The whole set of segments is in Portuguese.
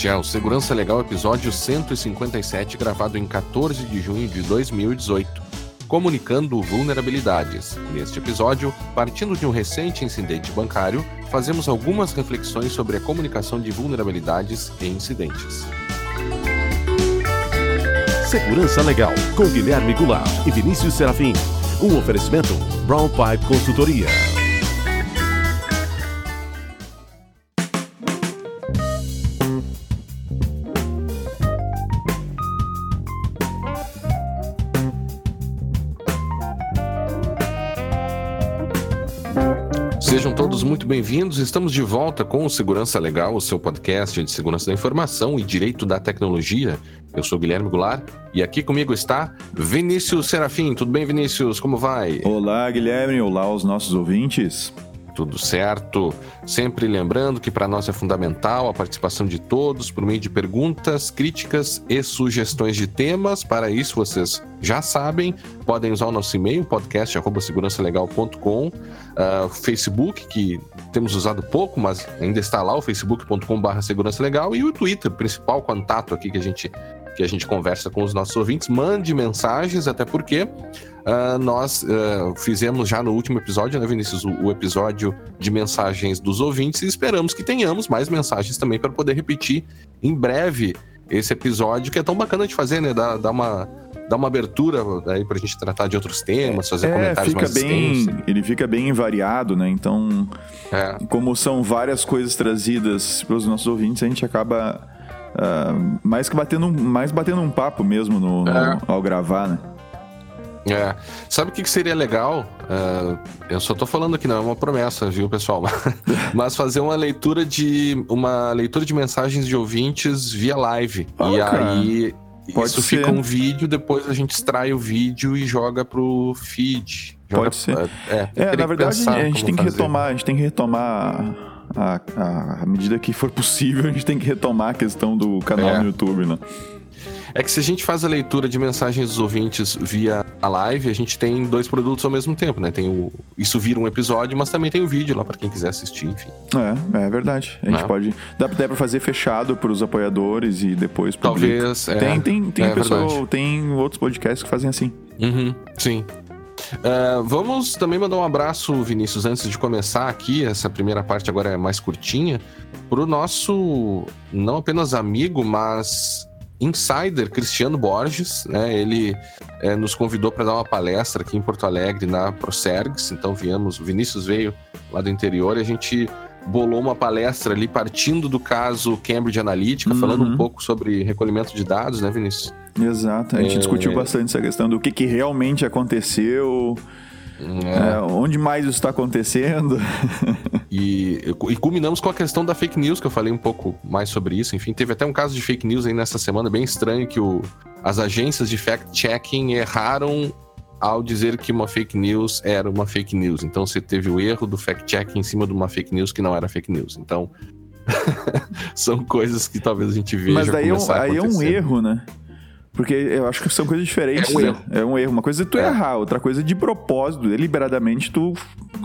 Este é o Segurança Legal, episódio 157, gravado em 14 de junho de 2018, comunicando vulnerabilidades. Neste episódio, partindo de um recente incidente bancário, fazemos algumas reflexões sobre a comunicação de vulnerabilidades e incidentes. Segurança Legal, com Guilherme Goulart e Vinícius Serafim. Um oferecimento Brown Pipe Consultoria. Todos muito bem-vindos. Estamos de volta com o Segurança Legal, o seu podcast de segurança da informação e direito da tecnologia. Eu sou Guilherme Goulart e aqui comigo está Vinícius Serafim. Tudo bem, Vinícius? Como vai? Olá, Guilherme. Olá aos nossos ouvintes. Tudo certo. Sempre lembrando que para nós é fundamental a participação de todos por meio de perguntas, críticas e sugestões de temas. Para isso, vocês já sabem, podem usar o nosso e-mail, podcast.segurançalegal.com, uh, Facebook, que temos usado pouco, mas ainda está lá, o facebook.com.br segurança legal, e o Twitter, principal contato aqui que a gente que a gente conversa com os nossos ouvintes. Mande mensagens, até porque uh, nós uh, fizemos já no último episódio, né, Vinícius, o, o, episódio de mensagens dos ouvintes e esperamos que tenhamos mais mensagens também para poder repetir em breve esse episódio, que é tão bacana de fazer, né? Dar, dar uma dar uma abertura aí pra gente tratar de outros temas, fazer é, comentários fica mais bem, extensos. Ele fica bem variado, né? Então, é. como são várias coisas trazidas para os nossos ouvintes, a gente acaba uh, mais que batendo, mais batendo um papo mesmo no, no é. ao gravar, né? É. Sabe o que, que seria legal? Uh, eu só tô falando aqui, não é uma promessa, viu, pessoal? Mas fazer uma leitura de uma leitura de mensagens de ouvintes via live. Ah, e aí Pode isso ser. fica um vídeo, depois a gente extrai o vídeo e joga pro feed. Joga, Pode ser. É, é na verdade a gente tem que fazer. retomar, a gente tem que retomar à medida que for possível, a gente tem que retomar a questão do canal é. no YouTube, né? É que se a gente faz a leitura de mensagens dos ouvintes via a live, a gente tem dois produtos ao mesmo tempo, né? Tem o isso vira um episódio, mas também tem o vídeo lá para quem quiser assistir, enfim. É, é verdade. A gente é. pode dá, dá para fazer fechado para os apoiadores e depois Talvez, é, tem tem tem é pessoa, tem outros podcasts que fazem assim. Uhum, sim. Uh, vamos também mandar um abraço, Vinícius, antes de começar aqui. Essa primeira parte agora é mais curtinha. Para o nosso, não apenas amigo, mas insider Cristiano Borges, né? Ele é, nos convidou para dar uma palestra aqui em Porto Alegre na Procergs. Então viemos, o Vinícius veio lá do interior e a gente bolou uma palestra ali partindo do caso Cambridge Analytica, uhum. falando um pouco sobre recolhimento de dados, né, Vinícius? Exato, a gente é... discutiu bastante essa questão do que, que realmente aconteceu, é. É, onde mais isso está acontecendo. e, e culminamos com a questão da fake news, que eu falei um pouco mais sobre isso. Enfim, teve até um caso de fake news aí nessa semana, bem estranho, que o, as agências de fact-checking erraram ao dizer que uma fake news era uma fake news. Então você teve o erro do fact-check em cima de uma fake news que não era fake news. Então, são coisas que talvez a gente veja Mas daí, é um, aí é um erro, né? Porque eu acho que são coisas diferentes. É um né? erro. É um erro. Uma coisa é tu é. errar, outra coisa é de propósito, deliberadamente tu,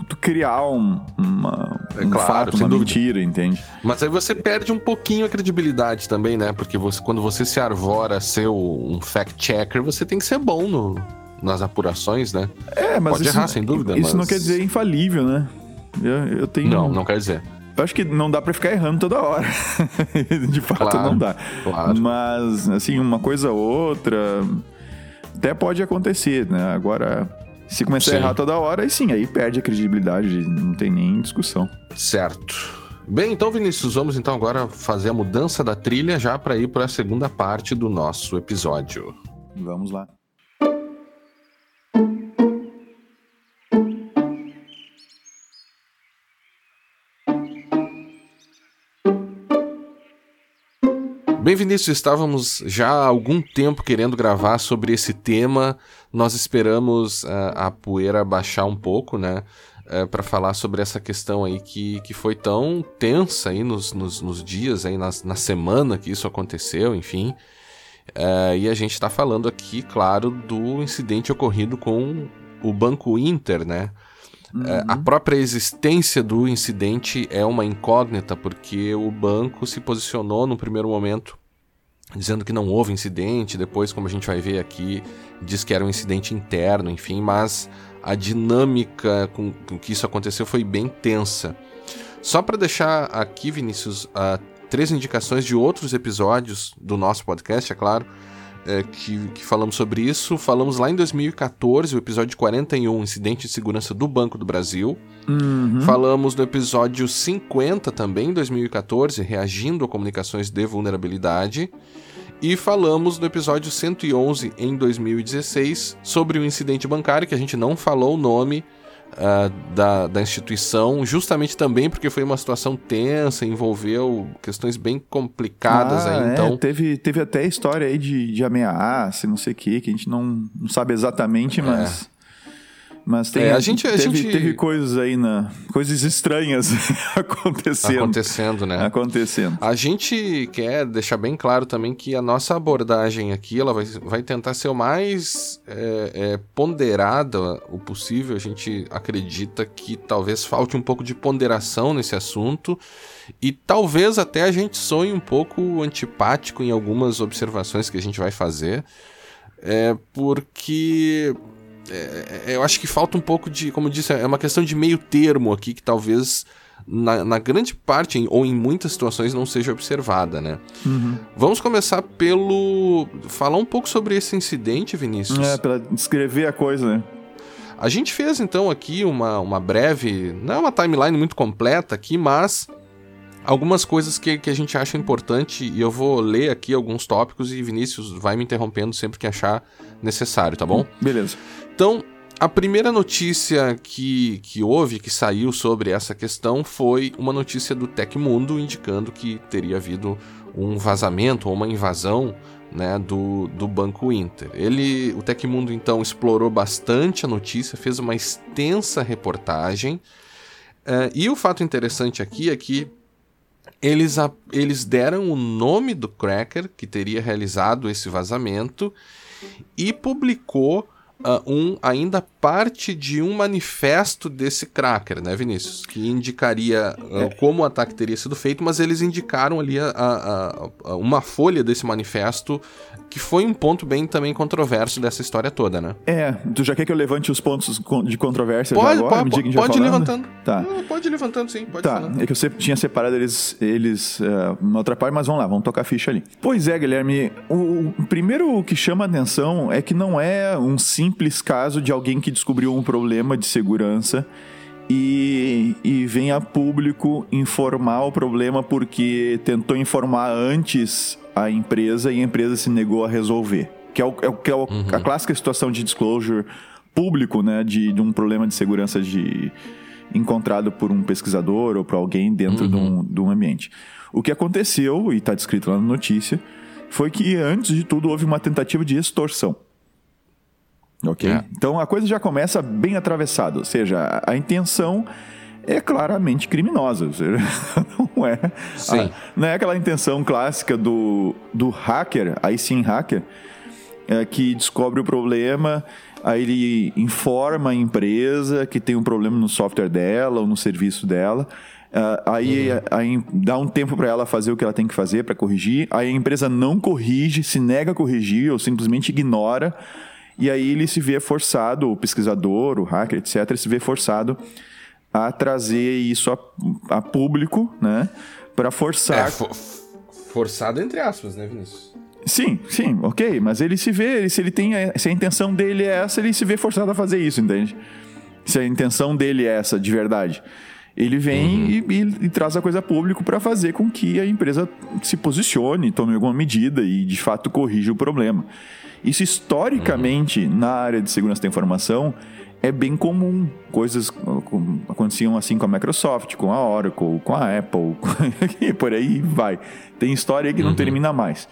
tu criar um, uma, é um claro, fato, uma dúvida. mentira, entende? Mas aí você perde um pouquinho a credibilidade também, né? Porque você, quando você se arvora a ser um fact-checker, você tem que ser bom no, nas apurações, né? É, mas Pode isso, errar, sem dúvida. Isso mas... não quer dizer infalível, né? Eu, eu tenho... Não, não quer dizer. Eu acho que não dá para ficar errando toda hora. de fato, claro, não dá. Claro. Mas, assim, uma coisa ou outra até pode acontecer, né? Agora, se começar sim. a errar toda hora, aí sim, aí perde a credibilidade, não tem nem discussão. Certo. Bem, então, Vinícius, vamos então agora fazer a mudança da trilha já para ir para a segunda parte do nosso episódio. Vamos lá. Bem, Vinícius, estávamos já há algum tempo querendo gravar sobre esse tema. Nós esperamos uh, a poeira baixar um pouco, né? Uh, eh, para falar sobre essa questão aí que, que foi tão tensa aí nos, nos, nos dias, aí na, na semana que isso aconteceu, enfim. Uh, e a gente está falando aqui, claro, do incidente ocorrido com o Banco Inter, né? Uhum. A própria existência do incidente é uma incógnita, porque o banco se posicionou no primeiro momento dizendo que não houve incidente, depois, como a gente vai ver aqui, diz que era um incidente interno, enfim, mas a dinâmica com, com que isso aconteceu foi bem tensa. Só para deixar aqui, Vinícius, uh, três indicações de outros episódios do nosso podcast, é claro, é, que, que, falamos sobre isso. Falamos lá em 2014, o episódio 41, Incidente de Segurança do Banco do Brasil. Uhum. Falamos no episódio 50 também, em 2014, reagindo a comunicações de vulnerabilidade. E falamos no episódio 111, em 2016, sobre o incidente bancário, que a gente não falou o nome, uh, da, da instituição, justamente também porque foi uma situação tensa, envolveu questões bem complicadas ah, aí, então... É, teve, teve até história aí de, de ameaça, não sei o que, que a gente não, não sabe exatamente, mas... É. Mas tem, é, a gente, a teve, gente... teve coisas aí na. coisas estranhas acontecendo. Acontecendo, né? Acontecendo. A gente quer deixar bem claro também que a nossa abordagem aqui ela vai, vai tentar ser o mais é, é, ponderada o possível. A gente acredita que talvez falte um pouco de ponderação nesse assunto. E talvez até a gente sonhe um pouco antipático em algumas observações que a gente vai fazer. É porque é, é, eu acho que falta um pouco de, como disse, é uma questão de meio termo aqui que talvez na, na grande parte ou em muitas situações não seja observada, né? Uhum. Vamos começar pelo falar um pouco sobre esse incidente, Vinícius. É, para descrever a coisa, né? A gente fez então aqui uma, uma breve, não é uma timeline muito completa aqui, mas algumas coisas que, que a gente acha importante e eu vou ler aqui alguns tópicos e Vinícius vai me interrompendo sempre que achar necessário, tá bom? Beleza. Então, a primeira notícia que, que houve, que saiu sobre essa questão, foi uma notícia do Tecmundo indicando que teria havido um vazamento ou uma invasão né, do, do Banco Inter. Ele, o Tecmundo então explorou bastante a notícia, fez uma extensa reportagem. Uh, e o fato interessante aqui é que eles, a, eles deram o nome do cracker que teria realizado esse vazamento e publicou uh, um, ainda parte de um manifesto desse cracker, né, Vinícius? Que indicaria uh, é. como o ataque teria sido feito, mas eles indicaram ali a, a, a, uma folha desse manifesto que foi um ponto bem também controverso dessa história toda, né? É, tu já quer que eu levante os pontos de controvérsia pode, agora? Pode, pode, pode levantando. Tá. Não, pode ir levantando, sim, pode Tá, é que eu tinha separado eles, eles uh, outra parte, mas vamos lá, vamos tocar a ficha ali. Pois é, Guilherme, o, o primeiro que chama a atenção é que não é um simples caso de alguém que descobriu um problema de segurança e, e vem a público informar o problema porque tentou informar antes a empresa e a empresa se negou a resolver. Que é, o, é, que é o, uhum. a clássica situação de disclosure público, né? De, de um problema de segurança de encontrado por um pesquisador ou por alguém dentro uhum. de, um, de um ambiente. O que aconteceu, e está descrito lá na notícia, foi que antes de tudo houve uma tentativa de extorsão. Ok? É. Então a coisa já começa bem atravessada, ou seja, a, a intenção é claramente criminosa. Seja, não é, a, não é aquela intenção clássica do, do hacker, aí sim hacker, é, que descobre o problema, aí ele informa a empresa que tem um problema no software dela ou no serviço dela. Uh, aí, uhum. aí dá um tempo para ela fazer o que ela tem que fazer para corrigir. Aí a empresa não corrige, se nega a corrigir ou simplesmente ignora e aí ele se vê forçado, o pesquisador, o hacker, etc., se vê forçado a trazer isso a, a público, né? Para forçar. É, for, forçado entre aspas, né, Vinícius? Sim, sim, ok. Mas ele se vê, ele, se ele tem. Se a intenção dele é essa, ele se vê forçado a fazer isso, entende? Se a intenção dele é essa, de verdade. Ele vem uhum. e, e, e, traz a coisa público para fazer com que a empresa se posicione, tome alguma medida e de fato corrija o problema. Isso historicamente, uhum. na área de segurança da informação, é bem comum. Coisas aconteciam assim com a Microsoft, com a Oracle, com a Apple, e por aí vai. Tem história que não uhum. termina mais.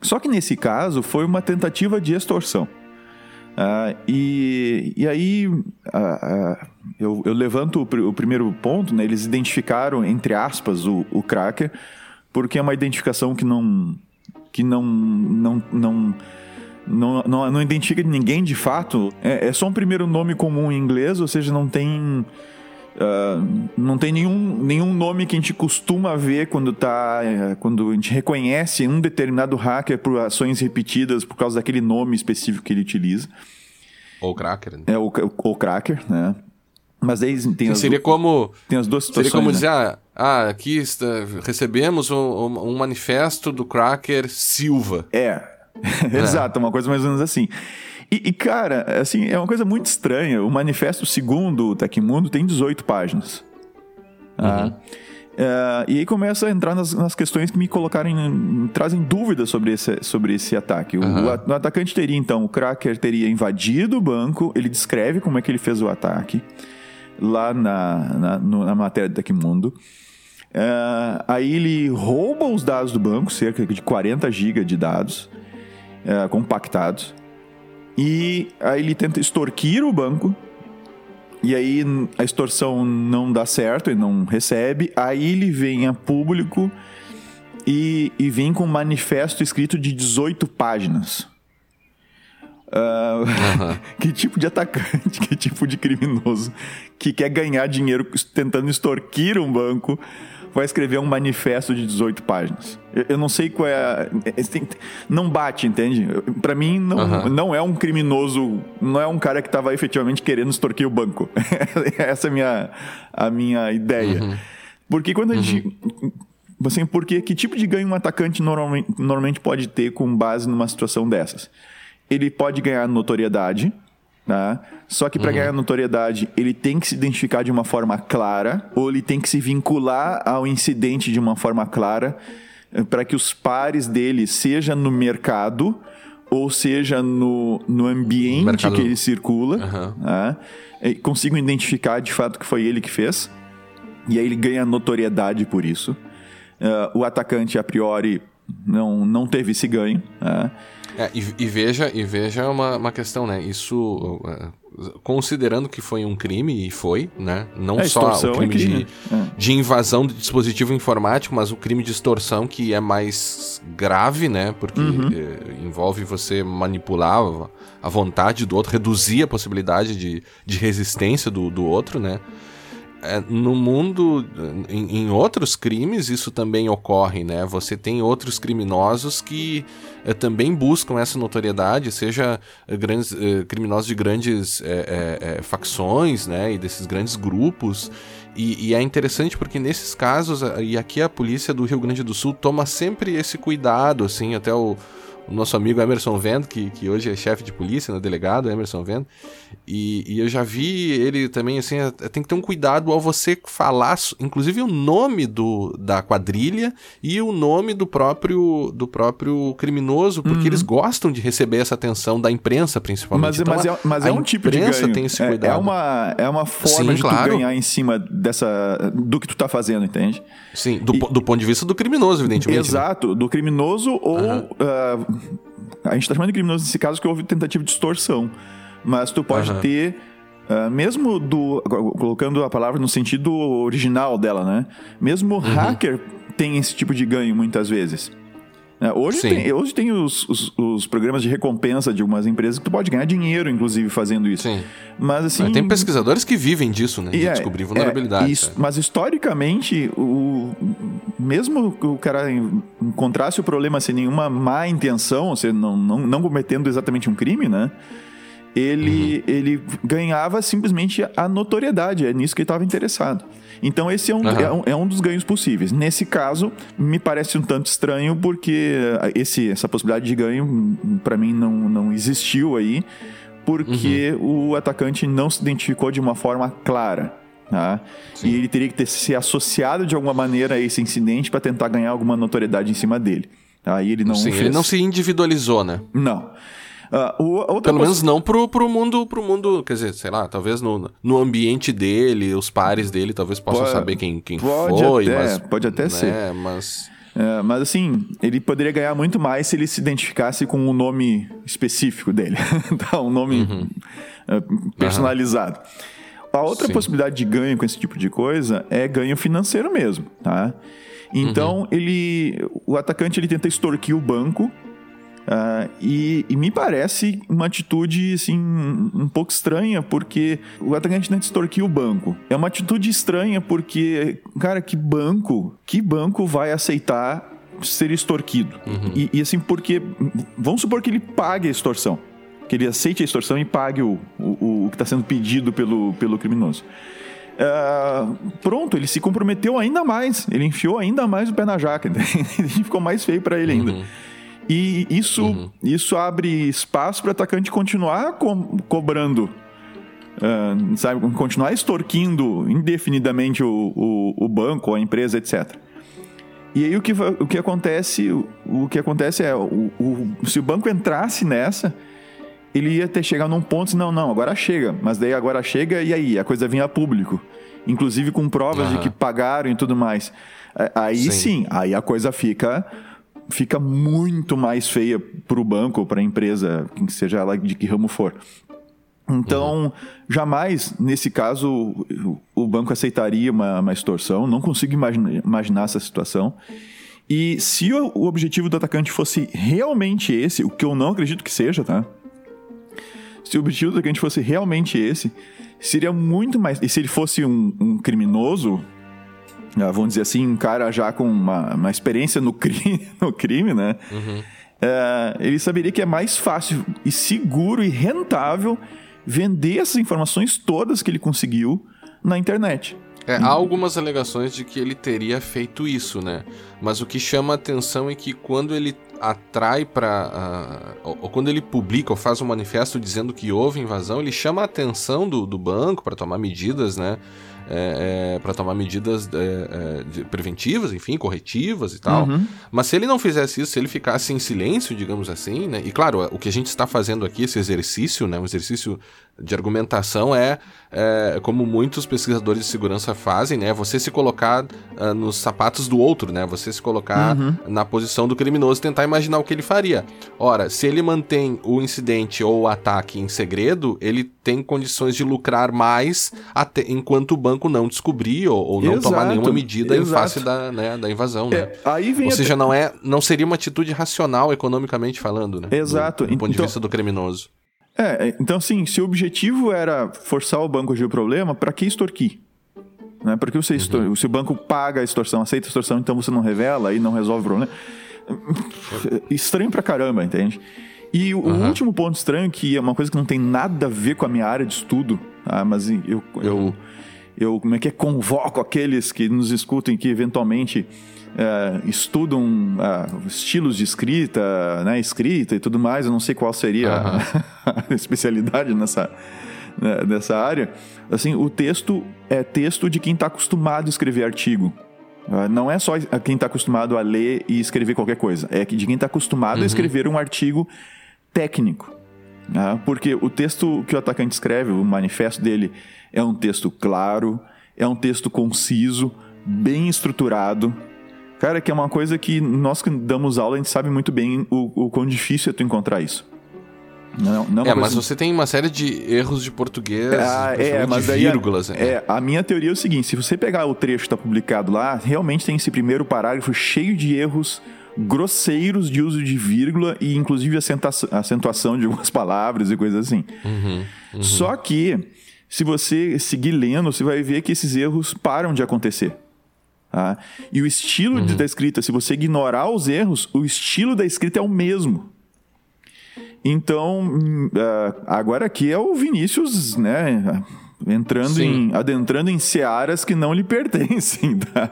Só que nesse caso foi uma tentativa de extorsão. Uh, e, e aí uh, eu, eu, levanto o, o, primeiro ponto, né? eles identificaram, entre aspas, o, o cracker, porque é uma identificação que não, que não, não, não não, não, não identifica ninguém de fato, é, é só um primeiro nome comum em inglês, ou seja, não tem. Uh, não tem nenhum, nenhum nome que a gente costuma ver quando tá. Uh, quando a gente reconhece um determinado hacker por ações repetidas por causa daquele nome específico que ele utiliza. Ou cracker. Né? É, ou, ou cracker, né? Mas aí tem as Seria como. Tem as duas situações. Seria como né? dizer, ah, ah, aqui está, recebemos um, um, manifesto do cracker Silva. É. Exato, uma coisa mais ou menos assim. E, e, cara, assim, é uma coisa muito estranha. O manifesto segundo o Tecmundo tem 18 páginas. Tá? Uhum. Uh, e aí começa a entrar nas, nas questões que me colocarem, me trazem dúvidas sobre esse, sobre esse ataque. O, uhum. o, o, atacante teria, então, o cracker teria invadido o banco, ele descreve como é que ele fez o ataque lá na, na, no, na matéria do Tecmundo. Uh, aí ele rouba os dados do banco, cerca de 40 GB de dados uh, compactados. E aí ele tenta extorquir o banco. E aí a extorsão não dá certo, ele não recebe. Aí ele vem a público e, e vem com um manifesto escrito de 18 páginas. Uh, uhum. que tipo de atacante, que tipo de criminoso que quer ganhar dinheiro tentando extorquir um banco vai escrever um manifesto de 18 páginas. Eu, eu não sei qual é. A, é não bate, entende? Para mim, não, uhum. não é um criminoso, não é um cara que estava efetivamente querendo extorquir o banco. Essa é a minha, a minha ideia. Uhum. Porque quando a gente. Uhum. Assim, porque que tipo de ganho um atacante normalmente, normalmente pode ter com base numa situação dessas? Ele pode ganhar notoriedade, Tá? Só que para uhum. ganhar notoriedade, ele tem que se identificar de uma forma clara, ou ele tem que se vincular ao incidente de uma forma clara, eh, para que os pares dele, seja no mercado, ou seja no, no ambiente mercado... que ele circula, uhum. tá? consigam identificar de fato que foi ele que fez. E aí ele ganha notoriedade por isso. Uh, o atacante, a priori, não, não teve esse ganho. Tá? É, e, e, veja, e veja uma, uma questão, né? Isso, uh, considerando que foi um crime, e foi, né? Não é, só o crime, é crime. De, é. de, invasão de dispositivo informático, mas o crime de extorsão, que é mais grave, né? Porque uhum. uh, envolve você manipular a vontade do outro, reduzir a possibilidade de, de resistência do, do outro, né? É, no mundo, em, em, outros crimes, isso também ocorre, né? Você tem outros criminosos que é, também buscam essa notoriedade, seja é, grandes, é, criminosos de grandes facções, né? E desses grandes grupos. E, e, é interessante porque nesses casos, e aqui a polícia do Rio Grande do Sul toma sempre esse cuidado, assim, até o o nosso amigo Emerson Vendo, que, que hoje é chefe de polícia, né, delegado Emerson Vendo, e, e, eu já vi ele também, assim, é, tem que ter um cuidado ao você falar, inclusive o nome do, da quadrilha e o nome do próprio, do próprio criminoso, porque uhum. eles gostam de receber essa atenção da imprensa, principalmente. Mas, então, mas, é, mas é um tipo de ganho. tem esse cuidado. É, é, uma, é uma forma Sim, de claro. ganhar em cima dessa, do que tu tá fazendo, entende? Sim, do, e, do ponto de vista do criminoso, evidentemente. Né? Exato, né? do criminoso ou... Uhum. Uh, a gente está chamando de criminoso nesse caso que houve tentativa de extorsão. Mas tu pode uhum. ter. Uh, mesmo do. Colocando a palavra no sentido original dela, né? Mesmo uhum. hacker tem esse tipo de ganho muitas vezes. É, hoje, tem, hoje tem os, os, os, programas de recompensa de algumas empresas que tu pode ganhar dinheiro, inclusive, fazendo isso. Sim. Mas assim. tem pesquisadores que vivem disso, né? De é, descobrir vulnerabilidades. É, mas historicamente, o, mesmo que o cara encontrasse o problema sem nenhuma má intenção, ou seja, não, não, não cometendo exatamente um crime, né? Ele, uhum. ele ganhava simplesmente a notoriedade, é nisso que ele estava interessado. Então, esse é um, uhum. é, um, é um dos ganhos possíveis. Nesse caso, me parece um tanto estranho, porque esse, essa possibilidade de ganho, para mim, não, não existiu aí, porque uhum. o atacante não se identificou de uma forma clara. Tá? E ele teria que ter se associado de alguma maneira a esse incidente para tentar ganhar alguma notoriedade em cima dele. Aí ele não Sim, fez... ele não se individualizou, né? Não. Uh, Pelo menos não pro, pro mundo, pro mundo, quer dizer, sei lá, talvez no, no ambiente dele, os pares dele talvez possam pode, saber quem, quem pode foi. Até, mas, pode até né, ser. Mas... É, mas assim, ele poderia ganhar muito mais se ele se identificasse com um nome específico dele. tá, um nome uhum. É, personalizado. Uhum. A outra Sim. possibilidade de ganho com esse tipo de coisa é ganho financeiro mesmo, tá? Então, uhum. ele o atacante ele tenta extorquir o banco Uh, e, e, me parece uma atitude assim um pouco estranha porque o atacante não extorquiu o banco. É uma atitude estranha porque, cara, que banco, que banco vai aceitar ser extorquido? Uhum. E, e, assim, porque vamos supor que ele pague a extorsão, que ele aceite a extorsão e pague o, o, o que está sendo pedido pelo, pelo criminoso. Uh, pronto, ele se comprometeu ainda mais, ele enfiou ainda mais o pé na jaca, ficou mais feio para ele ainda. Uhum. E isso, uhum. isso abre espaço para o atacante continuar co cobrando, uh, sabe? Continuar extorquindo indefinidamente o, o, o, banco, a empresa, etc. E aí o que, o que acontece, o, o que acontece é, o, se o banco entrasse nessa, ele ia ter chegado num ponto, não, não, agora chega. Mas daí agora chega e aí a coisa vinha a público, inclusive com provas uhum. de que pagaram e tudo mais. Aí sim, sim aí a coisa fica fica muito mais feia para o banco ou para a empresa, seja ela de que ramo for. Então, uhum. jamais, nesse caso, o banco aceitaria uma, uma extorsão. Não consigo imaginar, imaginar essa situação. E se o, o objetivo do atacante fosse realmente esse, o que eu não acredito que seja, tá? Se o objetivo do atacante fosse realmente esse, seria muito mais. E se ele fosse um, um criminoso, vamos dizer assim, um cara já com uma, uma experiência no crime, no crime né? Uhum. É, ele saberia que é mais fácil e seguro e rentável vender essas informações todas que ele conseguiu na internet. É, há algumas alegações de que ele teria feito isso, né? Mas o que chama a atenção é que quando ele atrai para. Uh, ou, ou, quando ele publica ou faz um manifesto dizendo que houve invasão, ele chama a atenção do, do banco para tomar medidas, né? É, é, para tomar medidas é, é preventivas, enfim, corretivas e tal. Uhum. Mas se ele não fizesse isso, se ele ficasse em silêncio, digamos assim, né? E claro, o que a gente está fazendo aqui, esse exercício, né? Um exercício de argumentação é, é, como muitos pesquisadores de segurança fazem, né? Você se colocar uh, nos sapatos do outro, né? Você se colocar uhum. na posição do criminoso e tentar imaginar o que ele faria. Ora, se ele mantém o incidente ou o ataque em segredo, ele tem condições de lucrar mais até enquanto o banco não descobrir ou, ou não exato, tomar nenhuma medida exato. em face da, né, da invasão, né? É, aí vem ou seja, não é, não seria uma atitude racional economicamente falando, né? Exato. Do, do ponto então, de vista do criminoso. É, então assim, se o objetivo era forçar o banco a agir o problema, para que extorquir? Né? Porque você extor... uhum. se o banco paga a extorsão, aceita a extorsão, então você não revela e não resolve o problema. Estranho pra caramba, entende? E o uhum. último ponto estranho, que é uma coisa que não tem nada a ver com a minha área de estudo, tá? mas eu, eu, eu, como é que é, convoco aqueles que nos escutem que eventualmente é, estudam uh, estilos de escrita, né, escrita e tudo mais. Eu não sei qual seria uhum. a, especialidade nessa, né, nessa área. Assim, o texto é texto de quem está acostumado a escrever artigo. Uh, não é só quem está acostumado a ler e escrever qualquer coisa. É de quem está acostumado uhum. a escrever um artigo técnico. Uh, porque o texto que o atacante escreve, o manifesto dele, é um texto claro, é um texto conciso, bem estruturado, Cara, que é uma coisa que nós que damos aula, a gente sabe muito bem o, o quão difícil é tu encontrar isso. Não, não é, mas você tem uma série de erros de português, ah, é, mas de vírgulas. É, é, a minha teoria é o seguinte: se você pegar o trecho que está publicado lá, realmente tem esse primeiro parágrafo cheio de erros grosseiros de uso de vírgula e inclusive acentuação de algumas palavras e coisas assim. Uhum, uhum. Só que, se você seguir lendo, você vai ver que esses erros param de acontecer. Tá? E o estilo uhum. da escrita, se você ignorar os erros, o estilo da escrita é o mesmo. Então, uh, agora aqui é o Vinícius, né? Entrando em, adentrando em searas que não lhe pertencem, tá?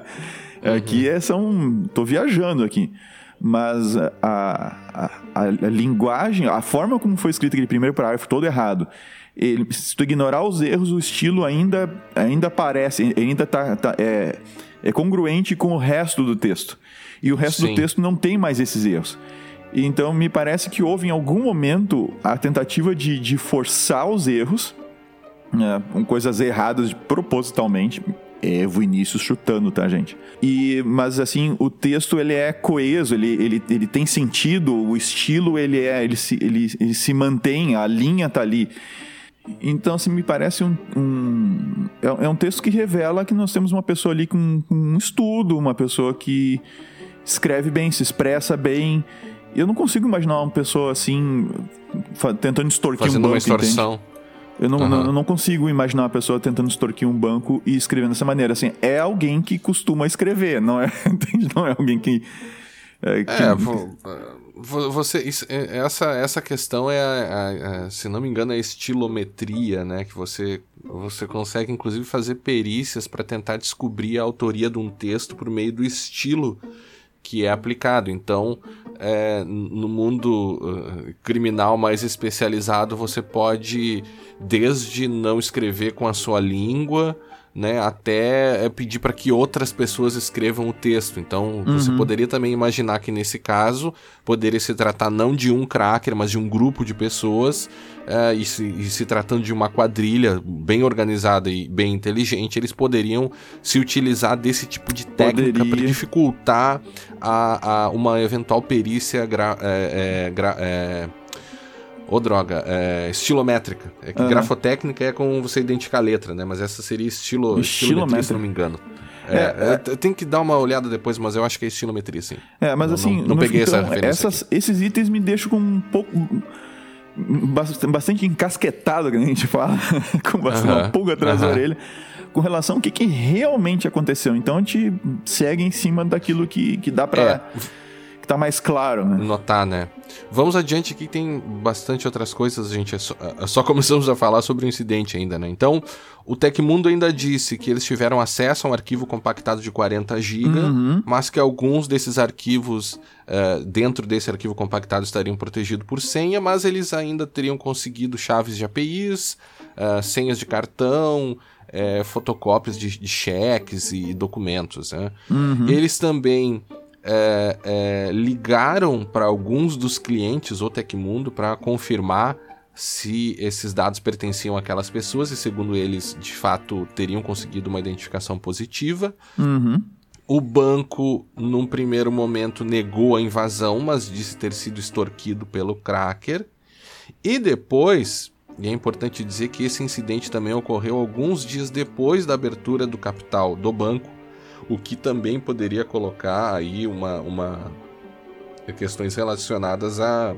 Uhum. Aqui é, são. tô viajando aqui. Mas a, a, a, a, linguagem, a forma como foi escrito aquele primeiro parágrafo todo errado. Ele, se tu ignorar os erros, o estilo ainda, ainda aparece, ainda tá, tá é, é congruente com o resto do texto. E o resto Sim. do texto não tem mais esses erros. Então, me parece que houve em algum momento a tentativa de, de forçar os erros, né, com coisas erradas propositalmente. É o Vinícius chutando, tá, gente? E, mas assim, o texto ele é coeso, ele, ele, ele tem sentido, o estilo ele é, ele se, ele, ele se mantém, a linha tá ali. Então, assim, me parece um, um é, é, um texto que revela que nós temos uma pessoa ali com, com um estudo, uma pessoa que escreve bem, se expressa bem eu não consigo imaginar uma pessoa assim tentando extorquir Fazendo um banco, uma extorsão. Entende? Eu não, uhum. não, não, consigo imaginar uma pessoa tentando extorquir um banco e escrevendo dessa maneira. Assim, é alguém que costuma escrever, não é, não é alguém que. É, que... é você, isso, é, essa, essa questão é, a, a, se não me engano, é a estilometria, né? Que você, você consegue, inclusive, fazer perícias para tentar descobrir a autoria de um texto por meio do estilo que é aplicado. Então, é, no mundo uh, criminal mais especializado, você pode, desde não escrever com a sua língua, né, até pedir para que outras pessoas escrevam o texto. Então, uhum. você poderia também imaginar que nesse caso poderia se tratar não de um cracker, mas de um grupo de pessoas, uh, e, se, e, se, tratando de uma quadrilha bem organizada e bem inteligente, eles poderiam se utilizar desse tipo de técnica para dificultar a, a, uma eventual perícia gra, é, é, gra, é, Ô, droga, é, estilométrica. É que uhum. grafotécnica é com você identificar a letra, né? Mas essa seria estilo, estilometria, se não me engano. É, é, é, tem que dar uma olhada depois, mas eu acho que é estilometria, sim. É, mas assim, não, não peguei então, essa referência. Essas, esses itens me deixam com um pouco. bastante encasquetado, que a gente fala, com bastante uhum. uma pulga atrás uhum. da orelha, com relação ao que, que realmente aconteceu. Então a gente segue em cima daquilo que, que dá pra. É que tá mais claro, né? Notar, né? Vamos adiante aqui, tem bastante outras coisas, a gente é só, é só, começamos a falar sobre o incidente ainda, né? Então, o Tecmundo ainda disse que eles tiveram acesso a um arquivo compactado de 40 GB, uhum. mas que alguns desses arquivos uh, dentro desse arquivo compactado estariam protegidos por senha, mas eles ainda teriam conseguido chaves de APIs, uh, senhas de cartão, uh, fotocópias de, de, cheques e documentos, né? Uhum. Eles também é, é, ligaram para alguns dos clientes ou Tecmundo para confirmar se esses dados pertenciam àquelas pessoas e, segundo eles, de fato teriam conseguido uma identificação positiva. Uhum. O banco, num primeiro momento, negou a invasão, mas disse ter sido extorquido pelo cracker. E depois, e é importante dizer que esse incidente também ocorreu alguns dias depois da abertura do capital do banco, o que também poderia colocar aí uma, uma questões relacionadas a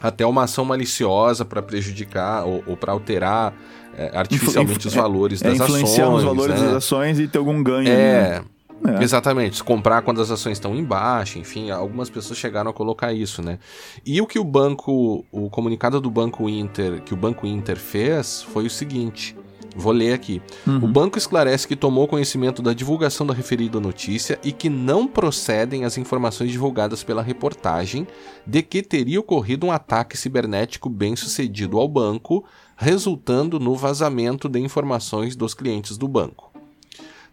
até uma ação maliciosa para prejudicar ou, ou para alterar é, artificialmente os valores é, das é influenciar ações. os valores né? das ações e ter algum ganho. É, né? é. Exatamente, comprar quando as ações estão em baixa, enfim, algumas pessoas chegaram a colocar isso, né? E o que o banco, o comunicado do Banco Inter, que o Banco Inter fez foi o seguinte: Vou ler aqui. Uhum. O banco esclarece que tomou conhecimento da divulgação da referida notícia e que não procedem as informações divulgadas pela reportagem de que teria ocorrido um ataque cibernético bem sucedido ao banco, resultando no vazamento de informações dos clientes do banco.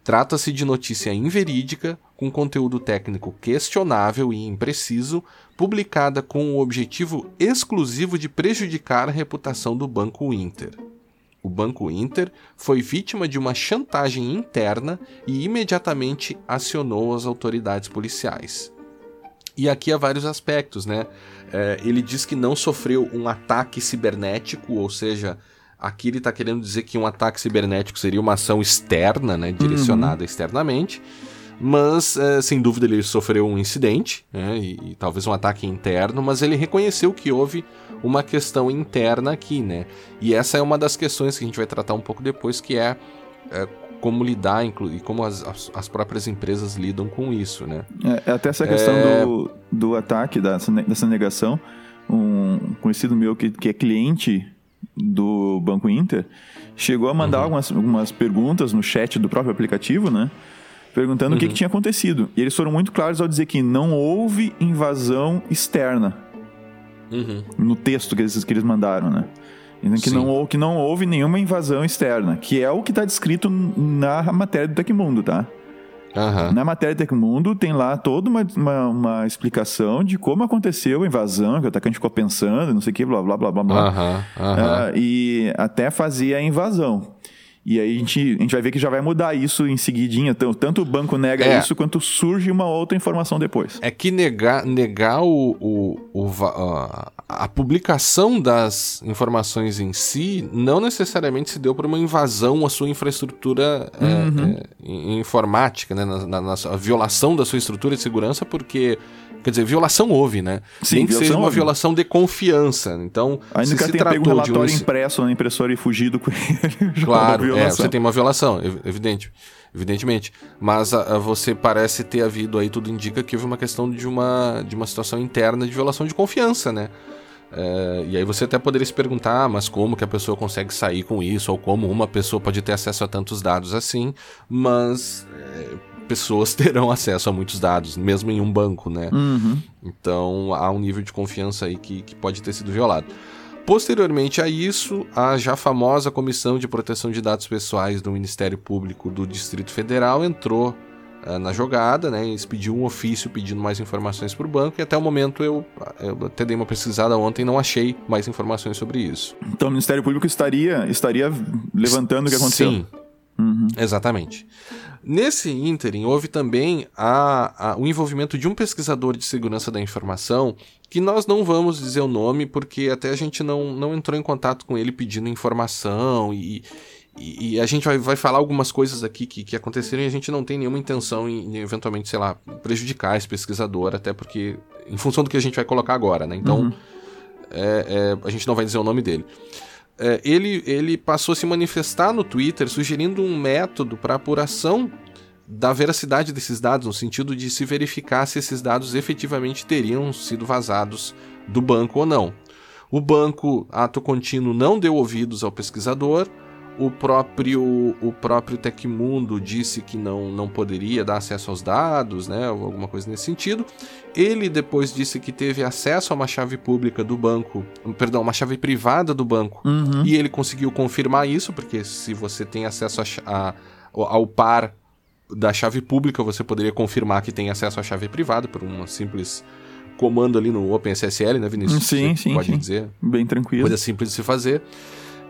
Trata-se de notícia inverídica, com conteúdo técnico questionável e impreciso, publicada com o objetivo exclusivo de prejudicar a reputação do Banco Inter o Banco Inter, foi vítima de uma chantagem interna e imediatamente acionou as autoridades policiais. E aqui há vários aspectos, né? É, ele diz que não sofreu um ataque cibernético, ou seja, aqui ele está querendo dizer que um ataque cibernético seria uma ação externa, né, direcionada uhum. externamente mas é, sem dúvida ele sofreu um incidente né, e, e, talvez um ataque interno, mas ele reconheceu que houve uma questão interna aqui, né? E essa é uma das questões que a gente vai tratar um pouco depois, que é, é como lidar e como as, as, as, próprias empresas lidam com isso, né? É, é até essa questão é. do, do ataque, dessa, dessa negação, um conhecido meu que, que é cliente do Banco Inter chegou a mandar uhum. algumas, algumas perguntas no chat do próprio aplicativo, né? Perguntando uhum. o que, que, uhum. tinha acontecido. E eles foram muito claros ao dizer que não houve invasão externa uhum. no texto que eles, que eles mandaram, né? Que não, que não houve nenhuma invasão externa, que é o que está descrito na matéria do Tecmundo, tá? Uhum. Na matéria do Tecmundo tem lá toda uma, uma, uma, explicação de como aconteceu a invasão, que o atacante ficou pensando, não sei o que, blá blá blá blá blá. Uhum. Uhum. Uh, e até fazia a invasão. E aí a gente, a gente vai ver que já vai mudar isso em seguidinha. Então, tanto o banco nega é. isso, quanto surge uma outra informação depois. É que negar, negar o, o, o a, a, publicação das informações em si não necessariamente se deu por uma invasão à sua infraestrutura é, uhum. é, é, informática, né? Na, na, na, violação da sua estrutura de segurança, porque Quer dizer, violação houve, né? Sim, Nem que seja uma houve. violação de confiança. Então, Ainda se que se tratou pego um relatório de um... impresso na impressora e fugido com ele. Claro, é, você tem uma violação, evidente, evidentemente. Mas a, a, você parece ter havido aí, tudo indica que houve uma questão de uma, de uma situação interna de violação de confiança, né? É, e aí você até poderia se perguntar, ah, mas como que a pessoa consegue sair com isso? Ou como uma pessoa pode ter acesso a tantos dados assim? Mas é, pessoas terão acesso a muitos dados, mesmo em um banco, né? Uhum. Então há um nível de confiança aí que, que pode ter sido violado. Posteriormente a isso, a já famosa Comissão de Proteção de Dados Pessoais do Ministério Público do Distrito Federal entrou uh, na jogada, né, expediu um ofício pedindo mais informações para o banco e até o momento eu, eu até dei uma pesquisada ontem e não achei mais informações sobre isso. Então o Ministério Público estaria, estaria levantando o que aconteceu? Sim, uhum. exatamente. Nesse ínterim, houve também a, a, o envolvimento de um pesquisador de segurança da informação, que nós não vamos dizer o nome, porque até a gente não, não entrou em contato com ele pedindo informação e, e, e a gente vai, vai falar algumas coisas aqui que, que aconteceram e a gente não tem nenhuma intenção em, em, eventualmente, sei lá, prejudicar esse pesquisador, até porque, em função do que a gente vai colocar agora, né? Então, uhum. é, é, a gente não vai dizer o nome dele ele, ele passou a se manifestar no Twitter sugerindo um método para apuração da veracidade desses dados, no sentido de se verificar se esses dados efetivamente teriam sido vazados do banco ou não. O banco, ato contínuo, não deu ouvidos ao pesquisador, o próprio, o próprio Tecmundo disse que não, não poderia dar acesso aos dados, né, ou alguma coisa nesse sentido. Ele depois disse que teve acesso a uma chave pública do banco, perdão, uma chave privada do banco, uhum. e ele conseguiu confirmar isso, porque se você tem acesso a, a, ao par da chave pública, você poderia confirmar que tem acesso à chave privada por um simples comando ali no OpenSSL, né, Vinícius? Sim, sim, pode sim. dizer. Bem tranquilo. Coisa simples de se fazer.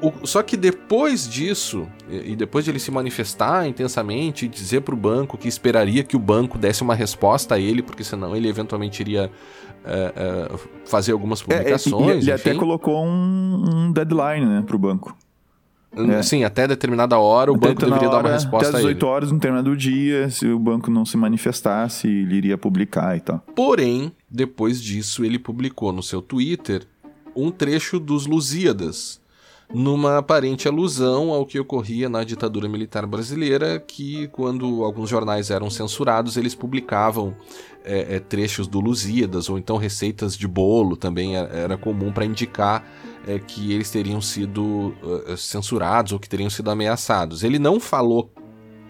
O, só que depois disso, e, e depois de ele se manifestar intensamente e dizer para o banco que esperaria que o banco desse uma resposta a ele, porque senão ele eventualmente iria é, é, fazer algumas publicações. É, ele, ele até colocou um, um deadline né, para o banco. É. Sim, até determinada hora o até banco deveria hora, dar uma resposta até às 18 horas, no determinado dia, se o banco não se manifestasse, ele iria publicar e tal. Porém, depois disso, ele publicou no seu Twitter um trecho dos Lusíadas, numa aparente alusão ao que ocorria na ditadura militar brasileira, que quando alguns jornais eram censurados, eles publicavam é, é, trechos do Lusíadas ou então receitas de bolo também era comum para indicar é, que eles teriam sido uh, censurados ou que teriam sido ameaçados. Ele não falou,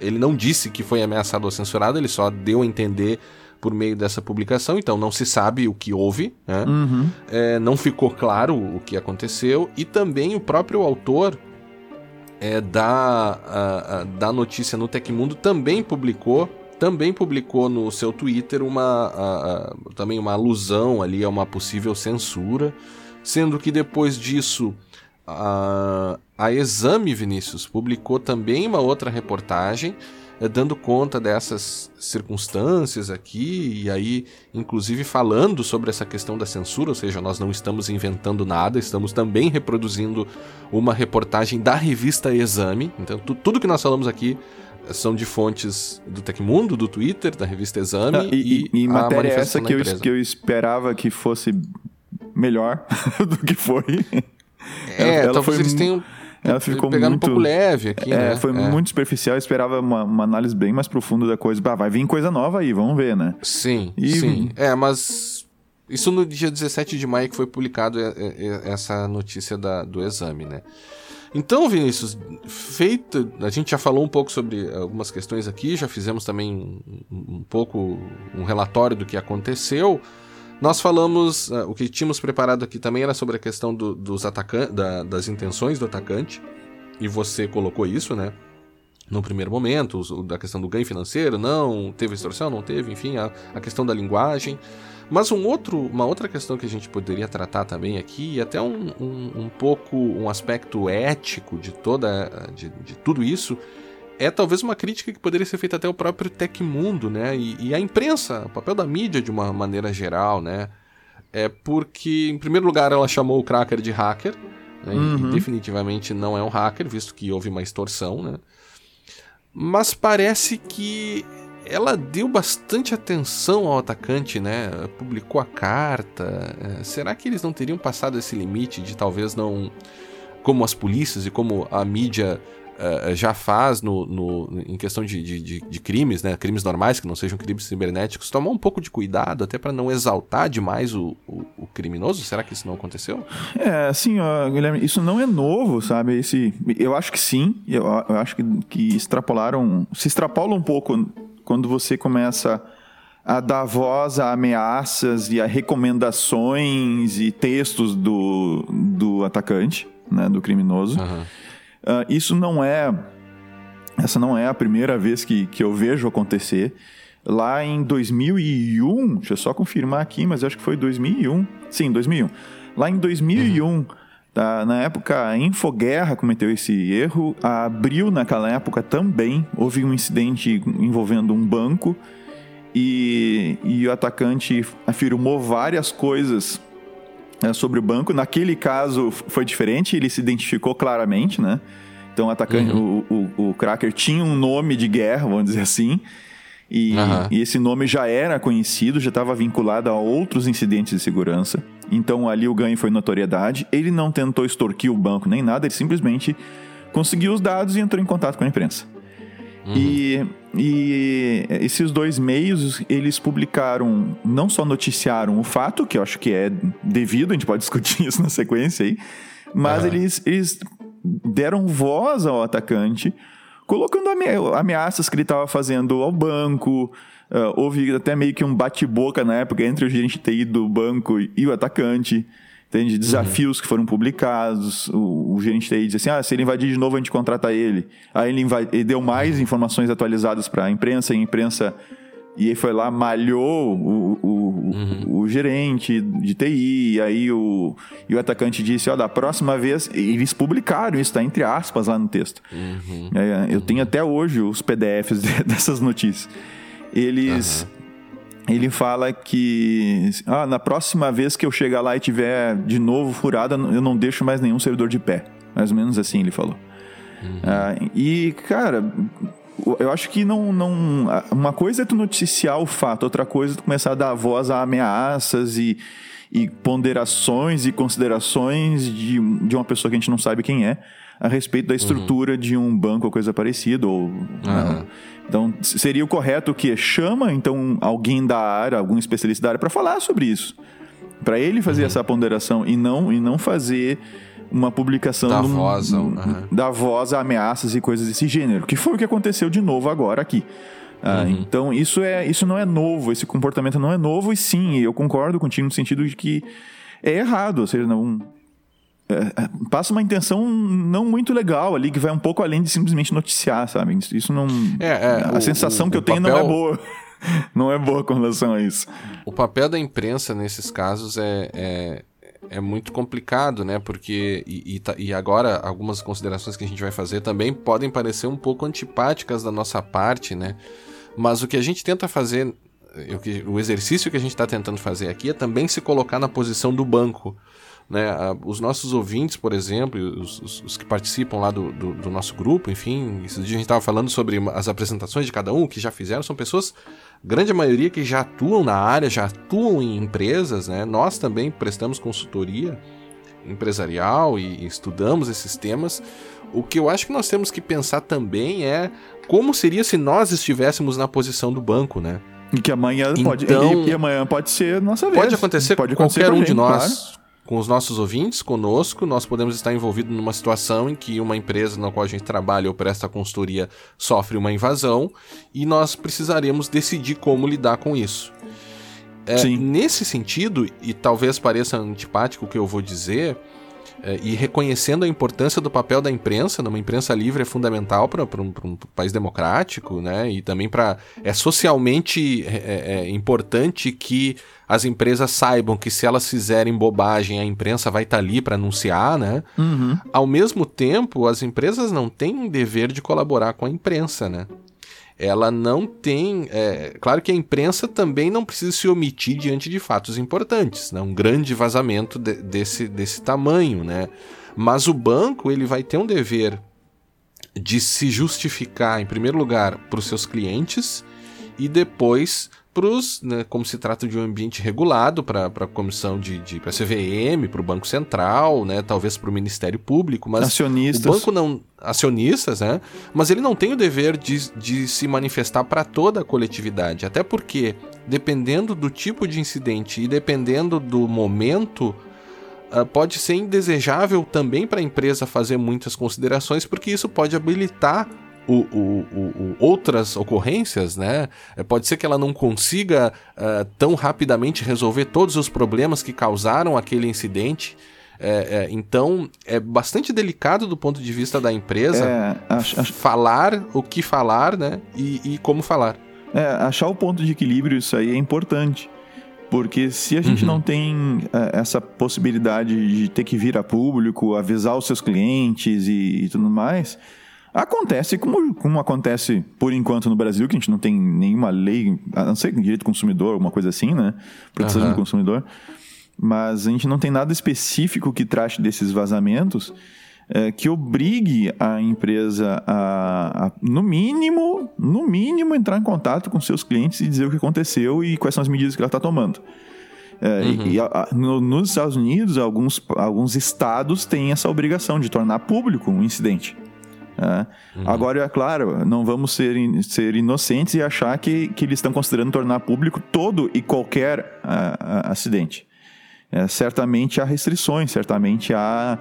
ele não disse que foi ameaçado ou censurado, ele só deu a entender por meio dessa publicação, então não se sabe o que houve, né? uhum. é, não ficou claro o que aconteceu, e também o próprio autor é, da, a, a, da notícia no Tecmundo também publicou também publicou no seu Twitter uma a, também uma alusão ali a uma possível censura, sendo que depois disso a, a Exame Vinícius publicou também uma outra reportagem dando conta dessas circunstâncias aqui, e aí, inclusive, falando sobre essa questão da censura, ou seja, nós não estamos inventando nada, estamos também reproduzindo uma reportagem da revista Exame. Então, tudo que nós falamos aqui são de fontes do Tecmundo, do Twitter, da revista Exame ah, e, e, e matéria essa que eu, que eu esperava que fosse melhor do que foi. É, ela, ela talvez foi... eles tenham ela ficou pegando muito, um pouco leve aqui, é, né? Foi é. muito superficial, eu esperava uma, uma, análise bem mais profunda da coisa. Ah, vai vir coisa nova aí, vamos ver, né? Sim, e... sim. É, mas isso no dia 17 de maio que foi publicado é, é, é, essa notícia da, do exame, né? Então, Vinícius, feito, a gente já falou um pouco sobre algumas questões aqui, já fizemos também um, um pouco um relatório do que aconteceu. Nós falamos, uh, o que tínhamos preparado aqui também era sobre a questão do, dos atacantes, da, das intenções do atacante, e você colocou isso, né? No primeiro momento, da questão do ganho financeiro, não, teve extorsão, não teve, enfim, a, a questão da linguagem. Mas um outro, uma outra questão que a gente poderia tratar também aqui, e até um, um, um pouco um aspecto ético de toda de, de tudo isso, é talvez uma crítica que poderia ser feita até ao próprio Tecmundo, né? E, e a imprensa, o papel da mídia de uma maneira geral, né? É porque, em primeiro lugar, ela chamou o Cracker de hacker, né? uhum. e definitivamente não é um hacker, visto que houve uma extorsão, né? Mas parece que ela deu bastante atenção ao atacante, né? Publicou a carta. É, será que eles não teriam passado esse limite de talvez não. Como as polícias e como a mídia uh, já faz no, no, em questão de, de, de, crimes, né? Crimes normais, que não sejam crimes cibernéticos, tomar um pouco de cuidado até para não exaltar demais o, o, o, criminoso? Será que isso não aconteceu? É, assim, ó, Guilherme, isso não é novo, sabe? Esse, eu acho que sim. Eu, eu acho que, que extrapolaram. Se extrapola um pouco quando você começa a dar voz a ameaças e a recomendações e textos do, do atacante, né, do criminoso. Uhum. Uh, isso não é. Essa não é a primeira vez que, que eu vejo acontecer. Lá em 2001, deixa eu só confirmar aqui, mas acho que foi 2001. Sim, 2001. Lá em 2001, uhum. Tá? Na época, a Infoguerra cometeu esse erro. A Abril, naquela época, também houve um incidente envolvendo um banco e, e o atacante afirmou várias coisas né, sobre o banco. Naquele caso foi diferente, ele se identificou claramente, né? Então o atacante, uhum. o, o, o cracker tinha um nome de guerra, vamos dizer assim. E, uhum. e, esse nome já era conhecido, já estava vinculado a outros incidentes de segurança. Então ali o ganho foi notoriedade. Ele não tentou extorquir o banco nem nada, ele simplesmente conseguiu os dados e entrou em contato com a imprensa. Uhum. E, e esses dois meios, eles publicaram, não só noticiaram o fato, que eu acho que é devido, a gente pode discutir isso na sequência aí, mas uhum. eles, eles deram voz ao atacante colocando ameaças que ele estava fazendo ao banco. Uh, houve até meio que um bate-boca na época entre o gerente TI do banco e o atacante. Entende? Desafios uhum. que foram publicados. O, o gerente TI disse assim: ah, se ele invadir de novo, a gente contrata ele. Aí ele, ele deu mais informações atualizadas para a imprensa, e a imprensa e aí foi lá, malhou o, o, uhum. o, gerente de TI, e aí o, e o atacante disse, ó, da próxima vez, eles publicaram isso, tá entre aspas lá no texto. Uhum. É, eu uhum. tenho até hoje os PDFs dessas notícias. Eles... Ele fala que ah, na próxima vez que eu chegar lá e tiver de novo furada, eu não deixo mais nenhum servidor de pé. Mais ou menos assim ele falou. Uhum. Ah, e, cara, eu acho que não, não. Uma coisa é tu noticiar o fato, outra coisa é tu começar a dar voz a ameaças e, e ponderações e considerações de, de uma pessoa que a gente não sabe quem é a respeito da estrutura uhum. de um banco ou coisa parecida. Ou, uhum. Então, seria o correto que chama então alguém da área, algum especialista da área, para falar sobre isso. Para ele fazer uhum. essa ponderação e não, e não fazer uma publicação da, num, voz, uhum. da voz a ameaças e coisas desse gênero, que foi o que aconteceu de novo agora aqui. Ah, uhum. Então isso é isso não é novo, esse comportamento não é novo e sim, eu concordo contigo no sentido de que é errado, ou seja, não é, é passa uma intenção não muito legal ali que vai um pouco além de simplesmente noticiar, sabe? Isso não é, é a o, sensação o, que eu tenho papel... não é boa. Não é boa com relação a isso. O papel da imprensa nesses casos é, é é muito complicado, né? Porque, e, e, tá, e, agora, algumas considerações que a gente vai fazer também podem parecer um pouco antipáticas da nossa parte, né? Mas o que a gente tenta fazer, o exercício que a gente está tentando fazer aqui é também se colocar na posição do banco. Né? Os nossos ouvintes, por exemplo, os, os, os que participam lá do, do, do, nosso grupo, enfim, esses dias a gente estava falando sobre as apresentações de cada um, que já fizeram, são pessoas grande maioria que já atuam na área, já atuam em empresas, né? Nós também prestamos consultoria empresarial e estudamos esses temas. O que eu acho que nós temos que pensar também é como seria se nós estivéssemos na posição do banco, né? E que amanhã então, pode e, e amanhã pode ser nossa vez. Pode acontecer pode com qualquer um gente, de nós. Claro com os nossos ouvintes, conosco, nós podemos estar envolvidos numa situação em que uma empresa na qual a gente trabalha ou presta consultoria sofre uma invasão e nós precisaremos decidir como lidar com isso. É, nesse sentido, e talvez pareça antipático o que eu vou dizer, e reconhecendo a importância do papel da imprensa, numa imprensa livre é fundamental para um, um, país democrático, né? E também para é socialmente é, é, é, importante que as empresas saibam que se elas fizerem bobagem, a imprensa vai estar tá ali para anunciar, né? Uhum. Ao mesmo tempo, as empresas não têm um dever de colaborar com a imprensa, né? Ela não tem. É, claro que a imprensa também não precisa se omitir diante de fatos importantes, né? um grande vazamento de, desse, desse tamanho, né? Mas o banco ele vai ter um dever de se justificar, em primeiro lugar, para os seus clientes e depois para os, né, como se trata de um ambiente regulado para a comissão de, de para CVM, para o Banco Central, né, talvez para o Ministério Público, mas acionistas. o banco não acionistas, né, mas ele não tem o dever de, de se manifestar para toda a coletividade, até porque dependendo do tipo de incidente e dependendo do momento uh, pode ser indesejável também para a empresa fazer muitas considerações, porque isso pode habilitar o, o, o, outras ocorrências, né? É, pode ser que ela não consiga uh, tão rapidamente resolver todos os problemas que causaram aquele incidente. É, é, então, é bastante delicado do ponto de vista da empresa é, acho, acho... falar o que falar, né? E, e como falar. É, achar o ponto de equilíbrio, isso aí é importante. Porque se a gente uhum. não tem essa possibilidade de ter que vir a público, avisar os seus clientes e, e tudo mais, Acontece como, como acontece por enquanto no Brasil, que a gente não tem nenhuma lei, a não ser direito do consumidor, alguma coisa assim, né? Proteção uhum. do consumidor. Mas a gente não tem nada específico que trate desses vazamentos é, que obrigue a empresa a, a, no mínimo, no mínimo, entrar em contato com seus clientes e dizer o que aconteceu e quais são as medidas que ela está tomando. É, uhum. E, a, no, nos Estados Unidos, alguns, alguns estados têm essa obrigação de tornar público um incidente. É. Uhum. Agora, é claro, não vamos ser, ser inocentes e achar que, que eles estão considerando tornar público todo e qualquer acidente. É, certamente há restrições, certamente há,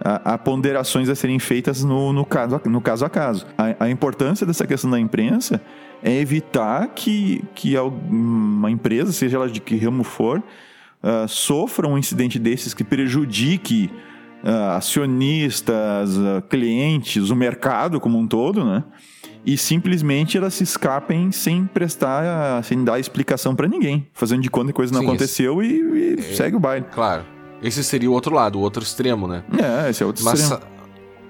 há, há, ponderações a serem feitas no, no, caso, no caso a caso. A, a importância dessa questão da imprensa é evitar que, que uma empresa, seja ela de que ramo for, uh, sofra um incidente desses que prejudique acionistas, uh, clientes, o mercado como um todo, né? E simplesmente elas se escapem sem prestar, sem dar explicação para ninguém, fazendo de conta que coisa não Sim, aconteceu esse... e, e é, segue o baile. Claro. Esse seria o outro lado, o outro extremo, né? É, esse é o outro mas, extremo.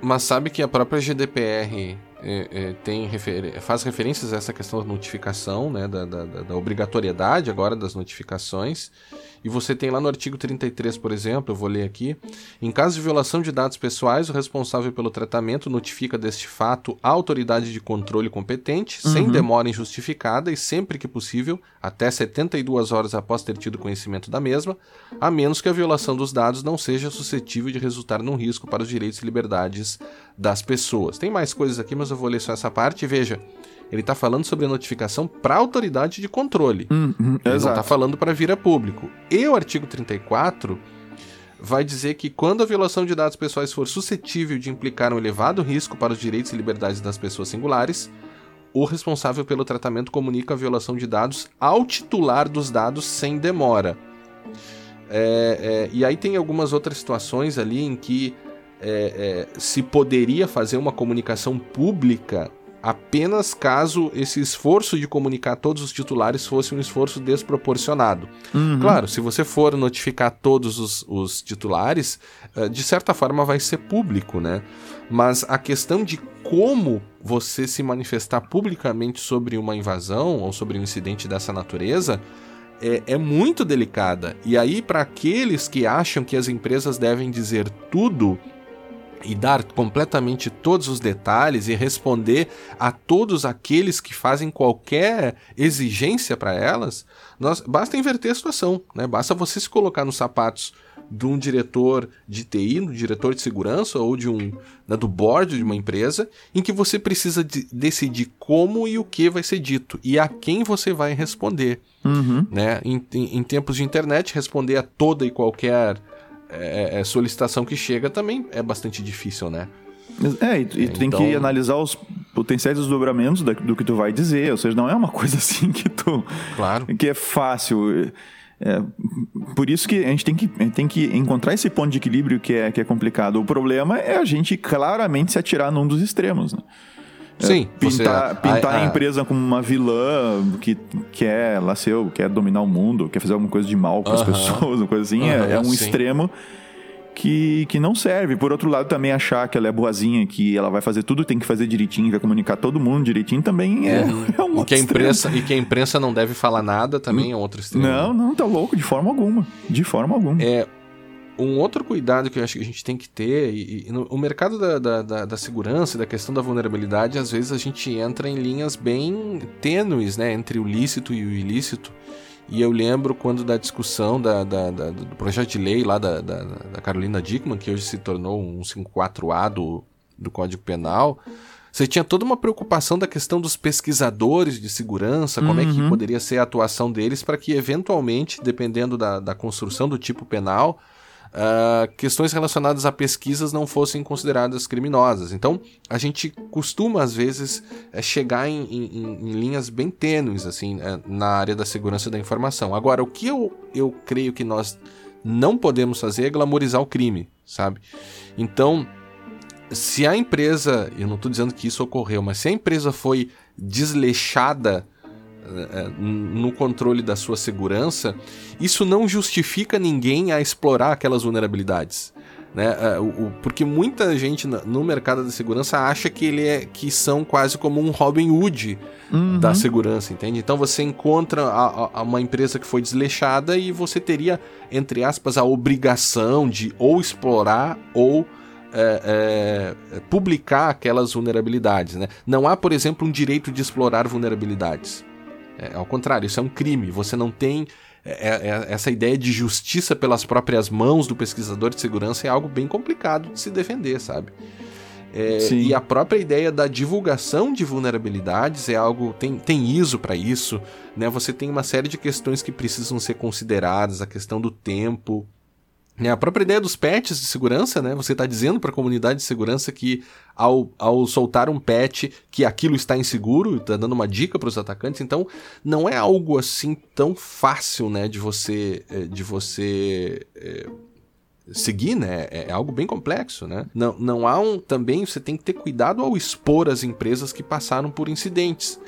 Mas sabe que a própria GDPR é, é, tem refer... faz referências a essa questão da notificação, né, da, da, da, obrigatoriedade agora das notificações. E você tem lá no artigo 33, por exemplo, eu vou ler aqui: em caso de violação de dados pessoais, o responsável pelo tratamento notifica deste fato a autoridade de controle competente, uhum. sem demora injustificada e sempre que possível, até 72 horas após ter tido conhecimento da mesma, a menos que a violação dos dados não seja suscetível de resultar num risco para os direitos e liberdades das pessoas. Tem mais coisas aqui, mas eu vou ler só essa parte. Veja, ele está falando sobre a notificação para a autoridade de controle. Hum, hum, ele exato. não está falando para vir a público. E o artigo 34 vai dizer que quando a violação de dados pessoais for suscetível de implicar um elevado risco para os direitos e liberdades das pessoas singulares, o responsável pelo tratamento comunica a violação de dados ao titular dos dados sem demora. É, é, e aí tem algumas outras situações ali em que é, é se poderia fazer uma comunicação pública apenas caso esse esforço de comunicar todos os titulares fosse um esforço desproporcionado. Uhum. Claro, se você for notificar todos os, os titulares, uh, de certa forma vai ser público, né? Mas a questão de como você se manifestar publicamente sobre uma invasão ou sobre um incidente dessa natureza é, é muito delicada. E aí, para aqueles que acham que as empresas devem dizer tudo e dar completamente todos os detalhes e responder a todos aqueles que fazem qualquer exigência para elas, nós, basta inverter a situação, né? Basta você se colocar nos sapatos de um diretor de TI, um diretor de segurança ou de um né, do board de uma empresa, em que você precisa de decidir como e o que vai ser dito e a quem você vai responder, uhum. né? Em, em, em tempos de internet, responder a toda e qualquer é, é, solicitação que chega também é bastante difícil, né? É, e tu, e tu então... tem que então- analisar os potenciais desdobramentos do que tu vai dizer, ou seja, não é uma coisa assim que tu. Claro. que é fácil. É, por isso que a gente tem que, gente tem que encontrar esse ponto de equilíbrio que é, que é complicado. O problema é a gente claramente se atirar num dos extremos, né? É, Sim, pintar, você, pintar a, a, a, empresa como uma vilã que quer, lá seu, quer dominar o mundo, quer fazer alguma coisa de mal com uh -huh. as pessoas, uma coisa assim, uh -huh, é, é, um sim. extremo que, que não serve. Por outro lado, também achar que ela é boazinha, que ela vai fazer tudo, tem que fazer direitinho, vai comunicar todo mundo direitinho, também é, uhum. é um e que a imprensa E que a imprensa não deve falar nada também é outro extremo. Não, não, tá louco, de forma alguma. De forma alguma. É, um outro cuidado que eu acho que a gente tem que ter, e, e no, o mercado da, da, da, da segurança, da questão da vulnerabilidade, às vezes a gente entra em linhas bem tênues, né, entre o lícito e o ilícito. E eu lembro quando da discussão da, da, da do projeto de lei lá da, da, da, Carolina Dickman, que hoje se tornou um 54A do, do Código Penal, você tinha toda uma preocupação da questão dos pesquisadores de segurança, como uhum. é que uhum. poderia ser a atuação deles para que, eventualmente, dependendo da, da construção do tipo penal, uh, questões relacionadas a pesquisas não fossem consideradas criminosas. Então, a gente costuma, às vezes, é, chegar em, em, em, linhas bem tênues assim, é, na área da segurança da informação. Agora, o que eu, eu creio que nós não podemos fazer é glamorizar o crime, sabe? Então, se a empresa, eu não estou dizendo que isso ocorreu, mas se a empresa foi desleixada no controle da sua segurança, isso não justifica ninguém a explorar aquelas vulnerabilidades. Né? É, porque muita gente no mercado da segurança acha que ele é que são quase como um Robin Hood uhum. da segurança, entende? Então você encontra a, a uma empresa que foi desleixada e você teria, entre aspas, a obrigação de ou explorar ou é, é, publicar aquelas vulnerabilidades. Né? Não há, por exemplo, um direito de explorar vulnerabilidades. É, ao contrário, isso é um crime. Você não tem. É, é, é, essa ideia de justiça pelas próprias mãos do pesquisador de segurança é algo bem complicado de se defender, sabe? É, e a própria ideia da divulgação de vulnerabilidades é algo. Tem, tem ISO para isso, né? Você tem uma série de questões que precisam ser consideradas, a questão do tempo, é, a própria ideia dos patches de segurança, né? Você está dizendo para a comunidade de segurança que ao, ao soltar um patch que aquilo está inseguro, está dando uma dica para os atacantes. Então, não é algo assim tão fácil, né? De você, eh, de você é, seguir, né? É, é algo bem complexo, né? Não, não há um também você tem que ter cuidado ao expor as empresas que passaram por incidentes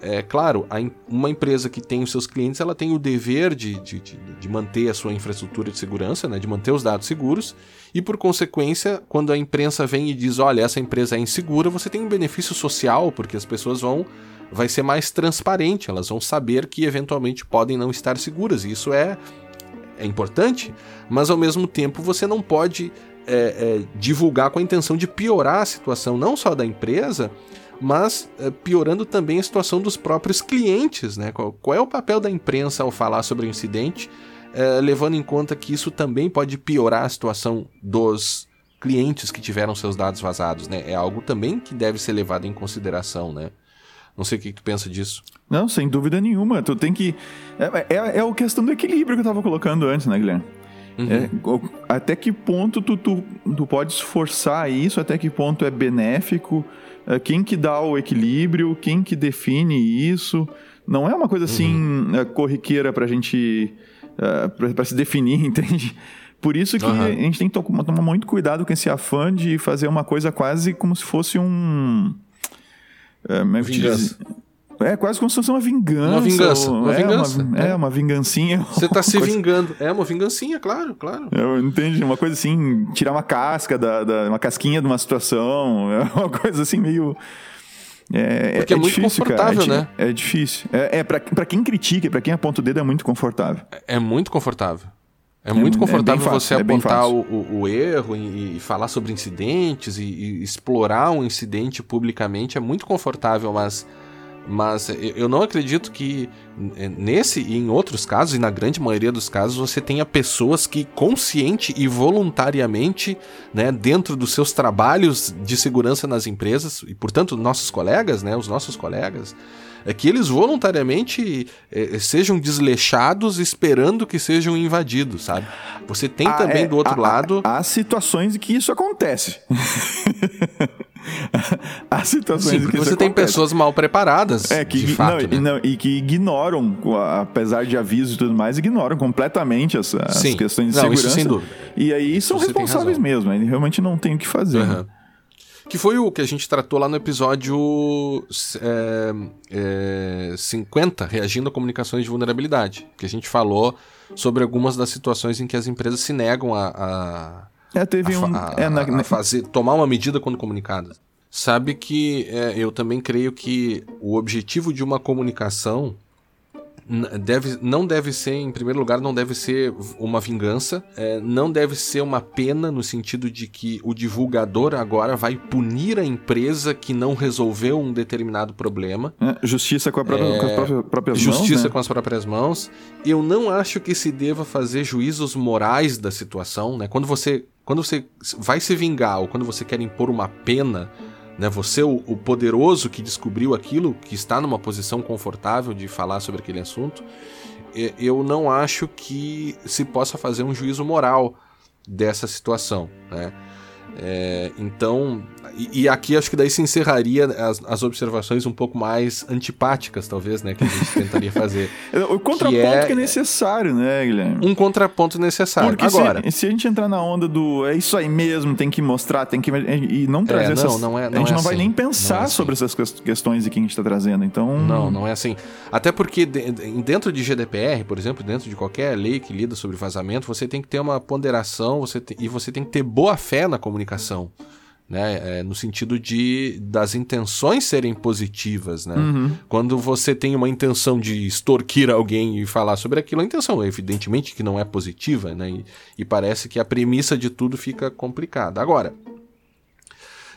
é claro, uma empresa que tem os seus clientes, ela tem o dever de, de, de, manter a sua infraestrutura de segurança, né, de manter os dados seguros, e por consequência, quando a imprensa vem e diz, olha, essa empresa é insegura, você tem um benefício social, porque as pessoas vão, vai ser mais transparente, elas vão saber que eventualmente podem não estar seguras, e isso é, é importante, mas ao mesmo tempo você não pode é, é, divulgar com a intenção de piorar a situação, não só da empresa, mas é, piorando também a situação dos próprios clientes. Né? Qual, qual, é o papel da imprensa ao falar sobre o incidente, é, levando em conta que isso também pode piorar a situação dos clientes que tiveram seus dados vazados. Né? É algo também que deve ser levado em consideração. Né? Não sei o que, que tu pensa disso. Não, sem dúvida nenhuma. Tu tem que. É, é, é a questão do equilíbrio que eu estava colocando antes, né, Guilherme? Uhum. É, até que ponto tu, tu, tu pode esforçar isso, até que ponto é benéfico, é, quem que dá o equilíbrio, quem que define isso. Não é uma coisa assim uhum. É, corriqueira para a gente uh, para se definir, entende? Por isso que uhum. a gente tem que tomar muito cuidado com esse afã de fazer uma coisa quase como se fosse um. Uh, Vingança. É quase como se fosse uma vingança. Uma vingança. Uma é, vingança. Uma, é. é, uma vingancinha. Você tá se coisa... vingando. É uma vingancinha, claro, claro. Eu entendi. Uma coisa assim, tirar uma casca, da, da, uma casquinha de uma situação. É uma coisa assim meio. É, Porque é, é muito difícil, confortável, cara. É, né? É difícil. É, é pra, pra quem critica, pra quem aponta o dedo, é muito confortável. É, é muito confortável. É, muito confortável fácil, você apontar o, o, o, erro e, e, falar sobre incidentes e, e explorar um incidente publicamente. É muito confortável, mas mas eu não acredito que nesse e em outros casos, e na grande maioria dos casos, você tenha pessoas que consciente e voluntariamente, né, dentro dos seus trabalhos de segurança nas empresas, e portanto nossos colegas, né, os nossos colegas, é que eles voluntariamente é, sejam desleixados esperando que sejam invadidos, sabe? Você tem ah, também é, do outro há, lado. Há situações em que isso acontece. há situações Sim, que você tem acontece. pessoas mal preparadas. É, que, de fato, não, né? não, e que ignoram, apesar de avisos e tudo mais, ignoram completamente as, as questões de não, segurança. Isso sem dúvida. E aí são responsáveis mesmo, ele realmente não tem o que fazer. Uhum. Né? Que foi o que a gente tratou lá no episódio é, é, 50, reagindo a comunicações de vulnerabilidade. Que a gente falou sobre algumas das situações em que as empresas se negam a, a, é, teve a, um, a, é, na, fazer, tomar uma medida quando comunicadas. Sabe que é, eu também creio que o objetivo de uma comunicação deve, não deve ser, em primeiro lugar, não deve ser uma vingança, é, não deve ser uma pena no sentido de que o divulgador agora vai punir a empresa que não resolveu um determinado problema. É, justiça com, própria, é, com, as próprias, próprias justiça mãos. Justiça né? com as próprias mãos. Eu não acho que se deva fazer juízos morais da situação, né? Quando você, quando você vai se vingar ou quando você quer impor uma pena né? Você, o, o poderoso que descobriu aquilo, que está numa posição confortável de falar sobre aquele assunto, eu não acho que se possa fazer um juízo moral dessa situação. Né? É, então, e, e, aqui acho que daí se encerraria as, as, observações um pouco mais antipáticas, talvez, né? Que a gente tentaria fazer. o contraponto que é, que é, necessário, né, Guilherme? Um contraponto necessário. Porque Agora, se, se, a gente entrar na onda do é isso aí mesmo, tem que mostrar, tem que. E não trazer é, essas. Não, não é, não a gente não assim, vai nem pensar é sobre assim. essas questões que a gente está trazendo. Então. Não, não é assim. Até porque dentro de GDPR, por exemplo, dentro de qualquer lei que lida sobre vazamento, você tem que ter uma ponderação você te, e você tem que ter boa fé na comunicação né? É, no sentido de das intenções serem positivas, né? Uhum. Quando você tem uma intenção de extorquir alguém e falar sobre aquilo, a intenção evidentemente que não é positiva, né? E, e parece que a premissa de tudo fica complicada. Agora,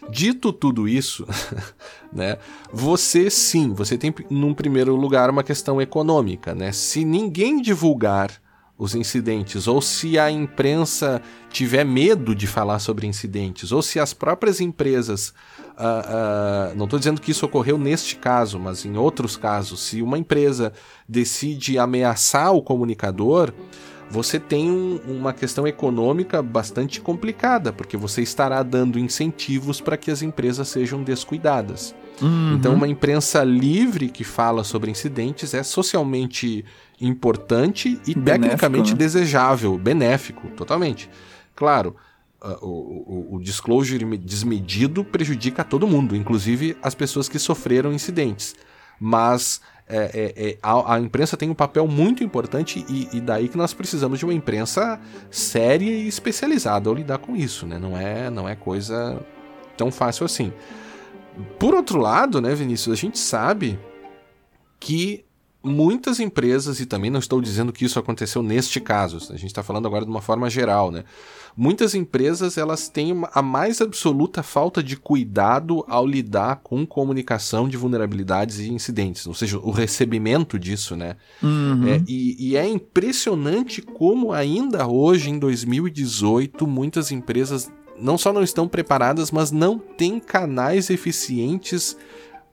dito tudo isso, né? Você sim, você tem num primeiro lugar uma questão econômica, né? Se ninguém divulgar os incidentes, ou se a imprensa tiver medo de falar sobre incidentes, ou se as próprias empresas. Uh, uh, não estou dizendo que isso ocorreu neste caso, mas em outros casos, se uma empresa decide ameaçar o comunicador, você tem um, uma questão econômica bastante complicada, porque você estará dando incentivos para que as empresas sejam descuidadas. Uhum. Então, uma imprensa livre que fala sobre incidentes é socialmente importante e benéfico, tecnicamente né? desejável, benéfico, totalmente. Claro, uh, o, o, o, disclosure desmedido prejudica todo mundo, inclusive as pessoas que sofreram incidentes. Mas é, é, é, a, a, imprensa tem um papel muito importante e, e, daí que nós precisamos de uma imprensa séria e especializada ao lidar com isso, né? Não é, não é coisa tão fácil assim. Por outro lado, né, Vinícius, a gente sabe que muitas empresas, e também não estou dizendo que isso aconteceu neste caso, a gente está falando agora de uma forma geral, né? Muitas empresas elas têm a mais absoluta falta de cuidado ao lidar com comunicação de vulnerabilidades e incidentes, ou seja, o recebimento disso, né? Uhum. É, e, e é impressionante como ainda hoje, em 2018, muitas empresas não só não estão preparadas, mas não têm canais eficientes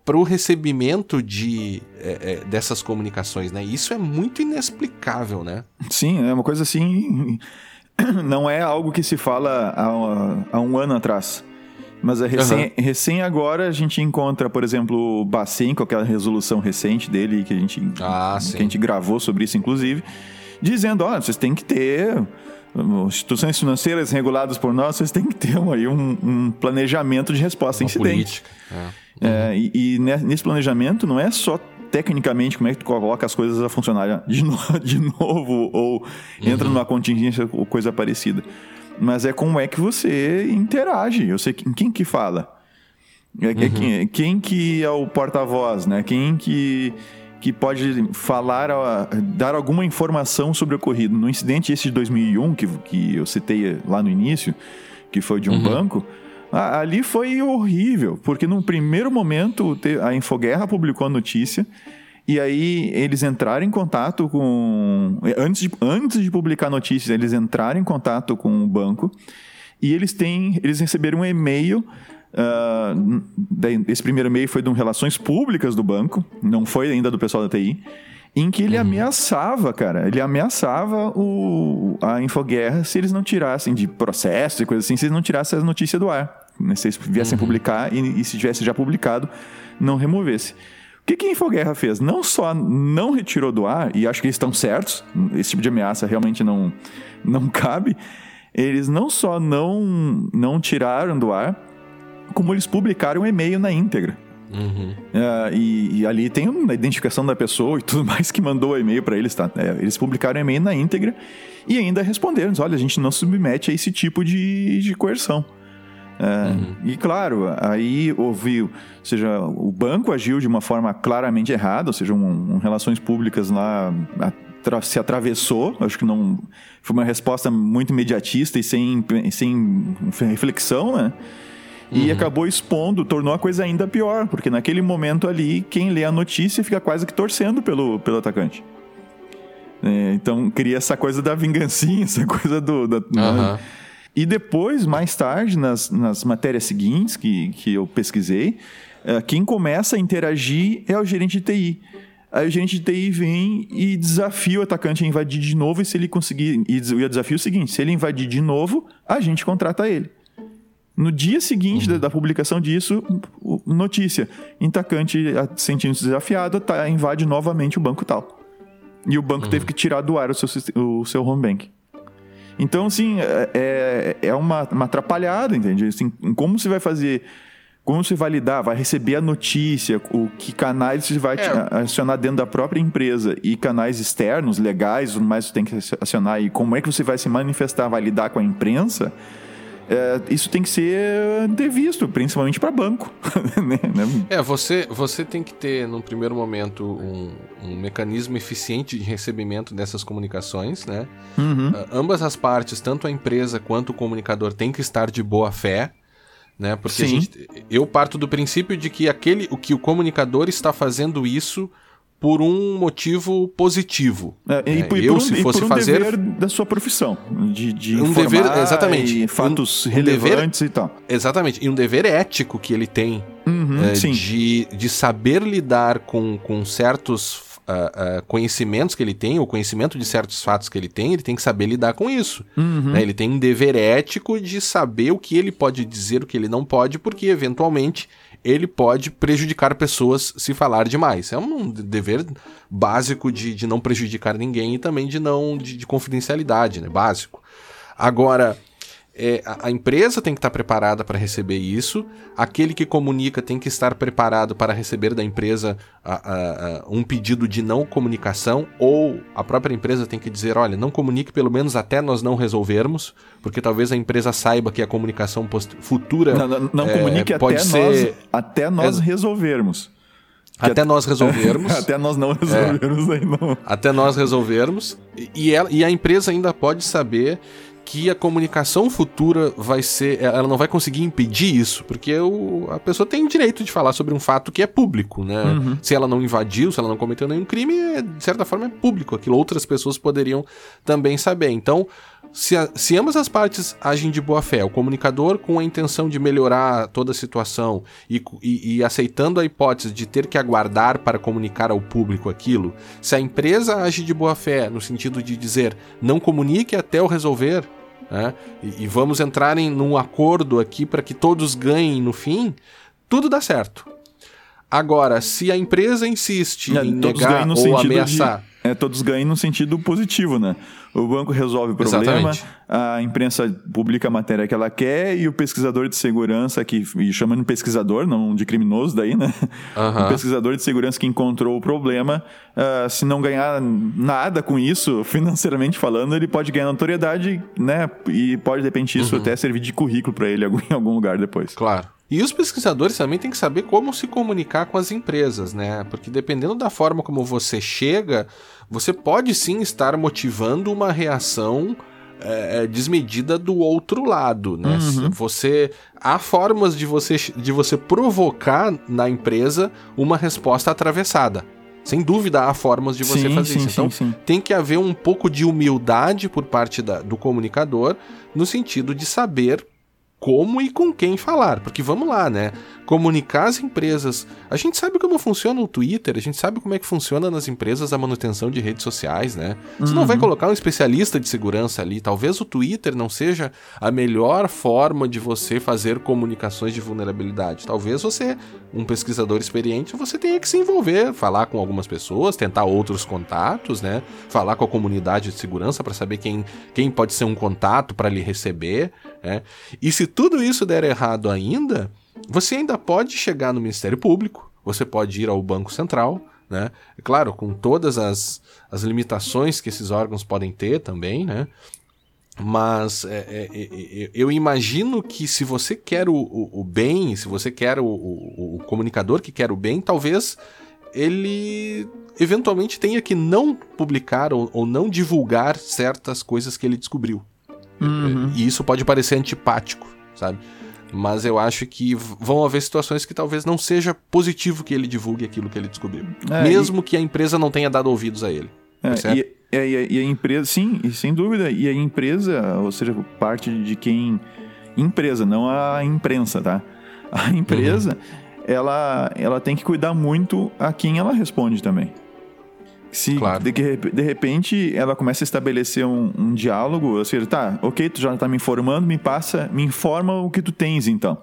para o recebimento de, é, é, dessas comunicações, né? Isso é muito inexplicável, né? Sim, é uma coisa assim. Não é algo que se fala há, há um ano atrás. Mas é recém, uhum. recém, agora a gente encontra, por exemplo, o Bacen com aquela resolução recente dele que a gente, ah, que a gente gravou sobre isso, inclusive, dizendo: oh, vocês têm que ter instituições financeiras reguladas por nós, vocês têm que ter aí um, um planejamento de resposta a incidentes. É. É, e, e, nesse planejamento não é só tecnicamente como é que tu coloca as coisas a funcionar de, no, de novo ou entra uhum. numa contingência ou coisa parecida. Mas é como é que você interage. Eu sei quem, quem que fala. É, uhum. quem, quem que é o porta-voz, né? Quem que, que pode falar, dar alguma informação sobre o ocorrido. No incidente esse de 2001, que, que eu citei lá no início, que foi de um uhum. banco, ali foi horrível, porque num primeiro momento a Infoguerra publicou a notícia e aí eles entraram em contato com. Antes de, antes de publicar a notícia, eles entraram em contato com o banco e eles têm. Eles receberam um e-mail. Uh, esse primeiro e-mail foi de um Relações Públicas do banco, não foi ainda do pessoal da TI em que ele uhum. ameaçava, cara, ele ameaçava o, a Infoguerra se eles não tirassem de processo e coisas assim, se eles não tirassem as notícias do ar. Né? Se eles viessem uhum. publicar e, e, se tivesse já publicado, não removesse. O que, que a Infoguerra fez? Não só não retirou do ar, e acho que eles estão certos, esse tipo de ameaça realmente não, não cabe, eles não só não, não tiraram do ar, como eles publicaram um e-mail na íntegra. Uhum. Uh, e, e, ali tem a identificação da pessoa e tudo mais que mandou o e-mail para eles. Tá? É, eles publicaram o e-mail na íntegra e ainda responderam: olha, a gente não submete a esse tipo de, de coerção. É, uhum. E claro, aí houve, ou seja, o banco agiu de uma forma claramente errada, ou seja, um, um relações públicas lá se atravessou, acho que não foi uma resposta muito imediatista e sem, sem reflexão, né? E uhum. acabou expondo, tornou a coisa ainda pior, porque naquele momento ali, quem lê a notícia fica quase que torcendo pelo, pelo atacante. É, então cria essa coisa da vingancinha, essa coisa do. Da, uhum. E depois, mais tarde, nas, nas matérias seguintes que, que eu pesquisei, é, quem começa a interagir é o gerente de TI. Aí o gerente de TI vem e desafia o atacante a invadir de novo, e se ele conseguir. E o desafio é o seguinte: se ele invadir de novo, a gente contrata ele. No dia seguinte uhum. da, da, publicação disso, notícia: atacante sentindo-se desafiado, tá, invade novamente o banco tal. E o banco uhum. teve que tirar do ar o seu, o seu home bank. Então, assim, é, é, é uma, uma atrapalhada, entende? Assim, como você vai fazer como você vai lidar? Vai receber a notícia, o que canais você vai é. acionar dentro da própria empresa e canais externos, legais, o mais você tem que acionar e como é que você vai se manifestar, vai lidar com a imprensa? É, isso tem que ser devisto, principalmente para banco. Né? Né? é, você, você tem que ter, num primeiro momento, um, um mecanismo eficiente de recebimento dessas comunicações, né? Uhum. Uh, ambas as partes, tanto a empresa quanto o comunicador, tem que estar de boa fé né? Porque gente, eu parto do princípio de que aquele, o que o comunicador está fazendo isso por um motivo positivo. É, e, por, eu, por um, se fosse um fazer dever da sua profissão, de, de um dever exatamente fatos um, relevantes dever, e tal. Exatamente, e um dever ético que ele tem uhum, é, de, de saber lidar com, com certos uh, uh, conhecimentos que ele tem, ou conhecimento de certos fatos que ele tem, ele tem que saber lidar com isso. Uhum. Né? Ele tem um dever ético de saber o que ele pode dizer, o que ele não pode, porque eventualmente ele pode prejudicar pessoas se falar demais. É um dever básico de, de não prejudicar ninguém e também de não de, de confidencialidade, né? Básico. Agora, é, a, empresa tem que estar preparada para receber isso, aquele que comunica tem que estar preparado para receber da empresa a, a, um pedido de não comunicação, ou a própria empresa tem que dizer: olha, não comunique pelo menos até nós não resolvermos, porque talvez a empresa saiba que a comunicação futura. Não, não, não é, comunique pode até, ser... nós, até nós resolvermos. Até nós resolvermos. até nós não resolvermos é, aí não. Até nós resolvermos. E, ela, e a empresa ainda pode saber que a comunicação futura vai ser. Ela não vai conseguir impedir isso, porque o, a pessoa tem o direito de falar sobre um fato que é público, né? Uhum. Se ela não invadiu, se ela não cometeu nenhum crime, é, de certa forma é público. Aquilo outras pessoas poderiam também saber. Então. Se, a, se, ambas as partes agem de boa fé, o comunicador com a intenção de melhorar toda a situação e, e, e, aceitando a hipótese de ter que aguardar para comunicar ao público aquilo, se a empresa age de boa fé no sentido de dizer não comunique até eu resolver, né? E, e, vamos entrar em num acordo aqui para que todos ganhem no fim, tudo dá certo. Agora, se a empresa insiste em negar ou ameaçar. De é, todos ganham no sentido positivo, né? O banco resolve o problema, Exatamente. a imprensa publica a matéria que ela quer e o pesquisador de segurança, que e chamando pesquisador, não de criminoso daí, né? Uhum. O pesquisador de segurança que encontrou o problema, uh, se não ganhar nada com isso, financeiramente falando, ele pode ganhar notoriedade, né? E pode, de repente, isso uhum. até servir de currículo para ele em algum lugar depois. Claro. E os pesquisadores também têm que saber como se comunicar com as empresas, né? Porque dependendo da forma como você chega, você pode sim estar motivando uma reação é, é desmedida do outro lado, né? Uhum. Você há formas de você de você provocar na empresa uma resposta atravessada. Sem dúvida há formas de você sim, fazer sim, isso. Então sim, tem que haver um pouco de humildade por parte da, do comunicador no sentido de saber como e com quem falar. Porque vamos lá, né? Comunicar as empresas. A gente sabe como funciona o Twitter, a gente sabe como é que funciona nas empresas a manutenção de redes sociais, né? Você uhum. não vai uhum. colocar um especialista de segurança ali. Talvez o Twitter não seja a melhor forma de você fazer comunicações de vulnerabilidade. Talvez você, um pesquisador experiente, você tenha que se envolver, falar com algumas pessoas, tentar outros contatos, né? Falar com a comunidade de segurança para saber quem, quem pode ser um contato para lhe receber. Né? E se tudo isso der errado ainda, você ainda pode chegar no Ministério Público, você pode ir ao Banco Central, né? Claro, com todas as, as limitações que esses órgãos podem ter também, né? Mas é, é, é, é, eu imagino que se você quer o, o, o bem, se você quer o, o, comunicador que quer o bem, talvez ele eventualmente tenha que não publicar ou, ou não divulgar certas coisas que ele descobriu. Uhum. E isso pode parecer antipático, sabe? Mas eu acho que vão haver situações que talvez não seja positivo que ele divulgue aquilo que ele descobriu. É, mesmo e... que a empresa não tenha dado ouvidos a ele. É, e, é, e, a, e, a, empresa, sim, sem dúvida. E a empresa, ou seja, parte de quem. Empresa, não a imprensa, tá? A empresa, uhum. ela, ela tem que cuidar muito a quem ela responde também. Se claro. de, de, repente ela começa a estabelecer um, um diálogo, ou seja, tá, ok, tu já está me informando, me passa, me informa o que tu tens então.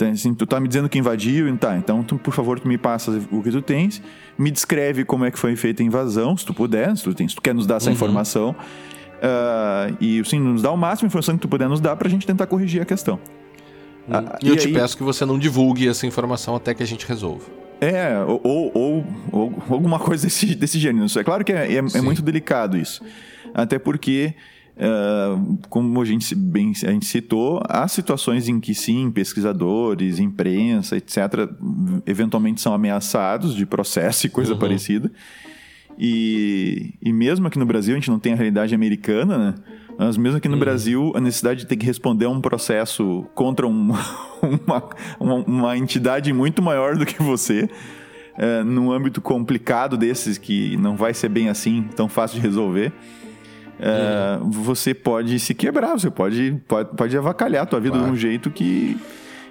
Então, assim, tu tá me dizendo que invadiu, tá, então tu, por favor, tu me passa o que tu tens, me descreve como é que foi feita a invasão, se tu puder, se tu, tens, se tu quer nos dar essa uhum. informação, uh, e assim, nos dá o máximo de informação que tu puder nos dar pra gente tentar corrigir a questão. Uhum. e eu te aí... peço que você não divulgue essa informação até que a gente resolva. É, ou, ou, ou, alguma coisa desse, desse gênero. É claro que é, é, é muito delicado isso. Até porque, uh, como a gente, bem, a gente citou, há situações em que sim, pesquisadores, imprensa, etc., eventualmente são ameaçados de processo e coisa uhum. parecida. E, e mesmo aqui no Brasil, a gente não tem a realidade americana, né? Mas mesmo aqui no uhum. Brasil, a necessidade de ter que responder a um processo contra um, uma, uma, uma, entidade muito maior do que você, é, num âmbito complicado desses que não vai ser bem assim, tão fácil de resolver, é, uhum. você pode se quebrar, você pode, pode, pode avacalhar a tua vida claro. de um jeito que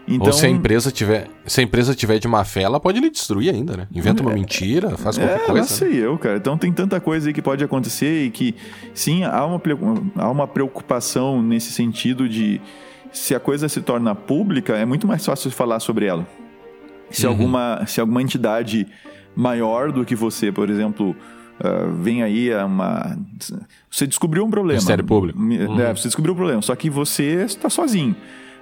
então, Ou se a empresa tiver, se a empresa tiver de má fé, ela pode lhe destruir ainda, né? Inventa uma é, mentira, faz qualquer é, coisa. Não sei né? eu, cara. Então tem tanta coisa aí que pode acontecer e que sim, há uma, há uma preocupação nesse sentido de se a coisa se torna pública, é muito mais fácil falar sobre ela. Se uhum. alguma se alguma entidade maior do que você, por exemplo, Uh, vem aí uma. Você descobriu um problema. Ministério Público. Uhum. É, você descobriu um problema, só que você está sozinho.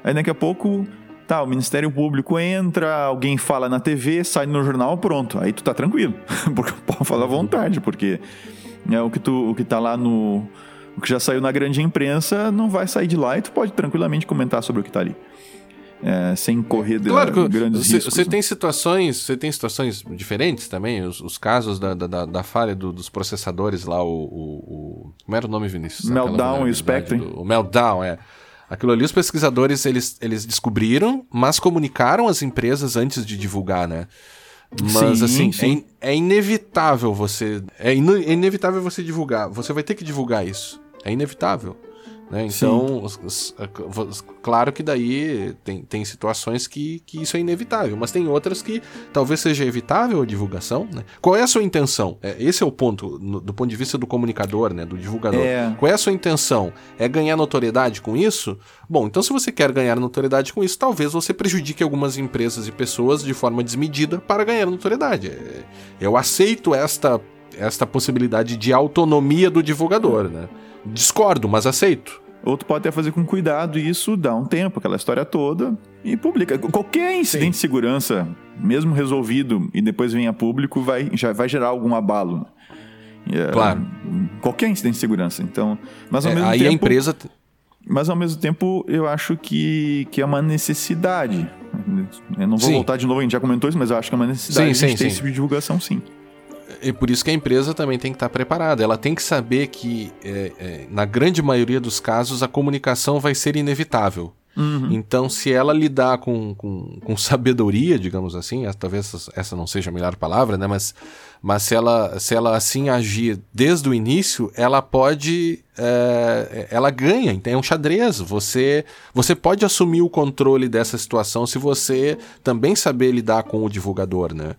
Aí daqui a pouco Tá, o Ministério Público entra, alguém fala na TV, sai no jornal, pronto. Aí tu tá tranquilo. porque pode falar à vontade, porque é o que tu o que tá lá no o que já saiu na grande imprensa não vai sair de lá e tu pode tranquilamente comentar sobre o que tá ali. É, sem correr claro que grandes você, riscos. Você tem situações, você tem situações diferentes também, os, os casos da, da, da falha do, dos processadores lá, o, o, o, Como era o nome, Vinícius? Meltdown e Spectre. Do, o Meltdown, é. Aquilo ali os pesquisadores eles, eles descobriram, mas comunicaram às empresas antes de divulgar, né? Mas sim, assim, sim. É, é, inevitável você. É, in, é inevitável você divulgar. Você vai ter que divulgar isso. É inevitável. Né? Então, os, os, os, claro que daí tem, tem situações que, que isso é inevitável, mas tem outras que talvez seja evitável a divulgação. Né? Qual é a sua intenção? É, esse é o ponto, no, do ponto de vista do comunicador, né, do divulgador. É... Qual é a sua intenção? É ganhar notoriedade com isso? Bom, então se você quer ganhar notoriedade com isso, talvez você prejudique algumas empresas e pessoas de forma desmedida para ganhar notoriedade. É, eu aceito esta, esta possibilidade de autonomia do divulgador, né? Discordo, mas aceito. Outro pode até fazer com cuidado e isso dá um tempo, aquela história toda, e publica. Qualquer incidente Sim. de segurança, mesmo resolvido e depois vem a público, vai, já vai gerar algum abalo. É, claro. Qualquer incidente de segurança. Então, mas ao é, mesmo aí tempo, a empresa. Mas ao mesmo tempo, eu acho que, que é uma necessidade. Eu não vou sim. voltar de novo, a gente já comentou isso, mas eu acho que é uma necessidade sim, de sim, ter esse tipo de divulgação, sim e por isso que a empresa também tem que estar preparada. Ela tem que saber que, é, é, na grande maioria dos casos, a comunicação vai ser inevitável. Uhum. Então, se ela lidar com, com, com, sabedoria, digamos assim, talvez essa não seja a melhor palavra, né? Mas, mas se, ela, se ela assim agir desde o início, ela pode. É, ela ganha, então é um xadrez. Você, você pode assumir o controle dessa situação se você também saber lidar com o divulgador, né?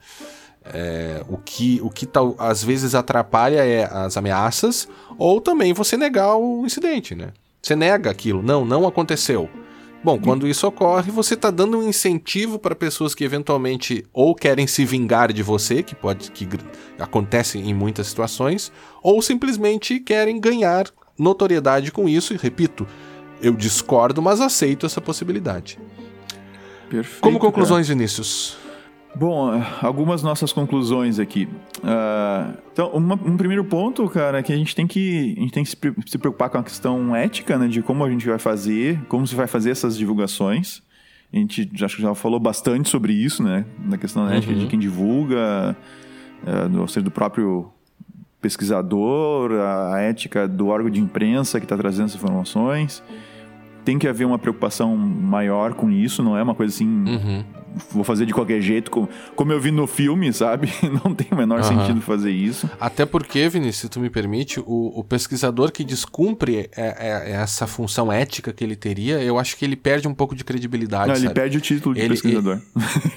É, o que, o que tal, às vezes atrapalha é as ameaças ou também você negar o incidente, né? Você nega aquilo, não, não aconteceu. Bom, quando isso ocorre, você está dando um incentivo para pessoas que eventualmente ou querem se vingar de você, que pode que acontece em muitas situações, ou simplesmente querem ganhar notoriedade com isso. E repito, eu discordo, mas aceito essa possibilidade. Perfeito, Como conclusões, cara. Vinícius? Bom, algumas nossas conclusões aqui. Uh, então, uma, um primeiro ponto, cara, é que a gente tem que, a gente tem que se preocupar com a questão ética, né, de como a gente vai fazer, como se vai fazer essas divulgações. A gente já, já falou bastante sobre isso, né, na questão uhum. ética de quem divulga, uh, ou seja, do próprio pesquisador, a ética do órgão de imprensa que está trazendo essas informações. Tem que haver uma preocupação maior com isso, não é uma coisa assim. Uhum vou fazer de qualquer jeito, como, como eu vi no filme, sabe? Não tem o menor uhum. sentido fazer isso. Até porque, Vinícius, se tu me permite, o, o pesquisador que descumpre é, é, é, essa função ética que ele teria, eu acho que ele perde um pouco de credibilidade. Não, ele perde o título de ele, pesquisador.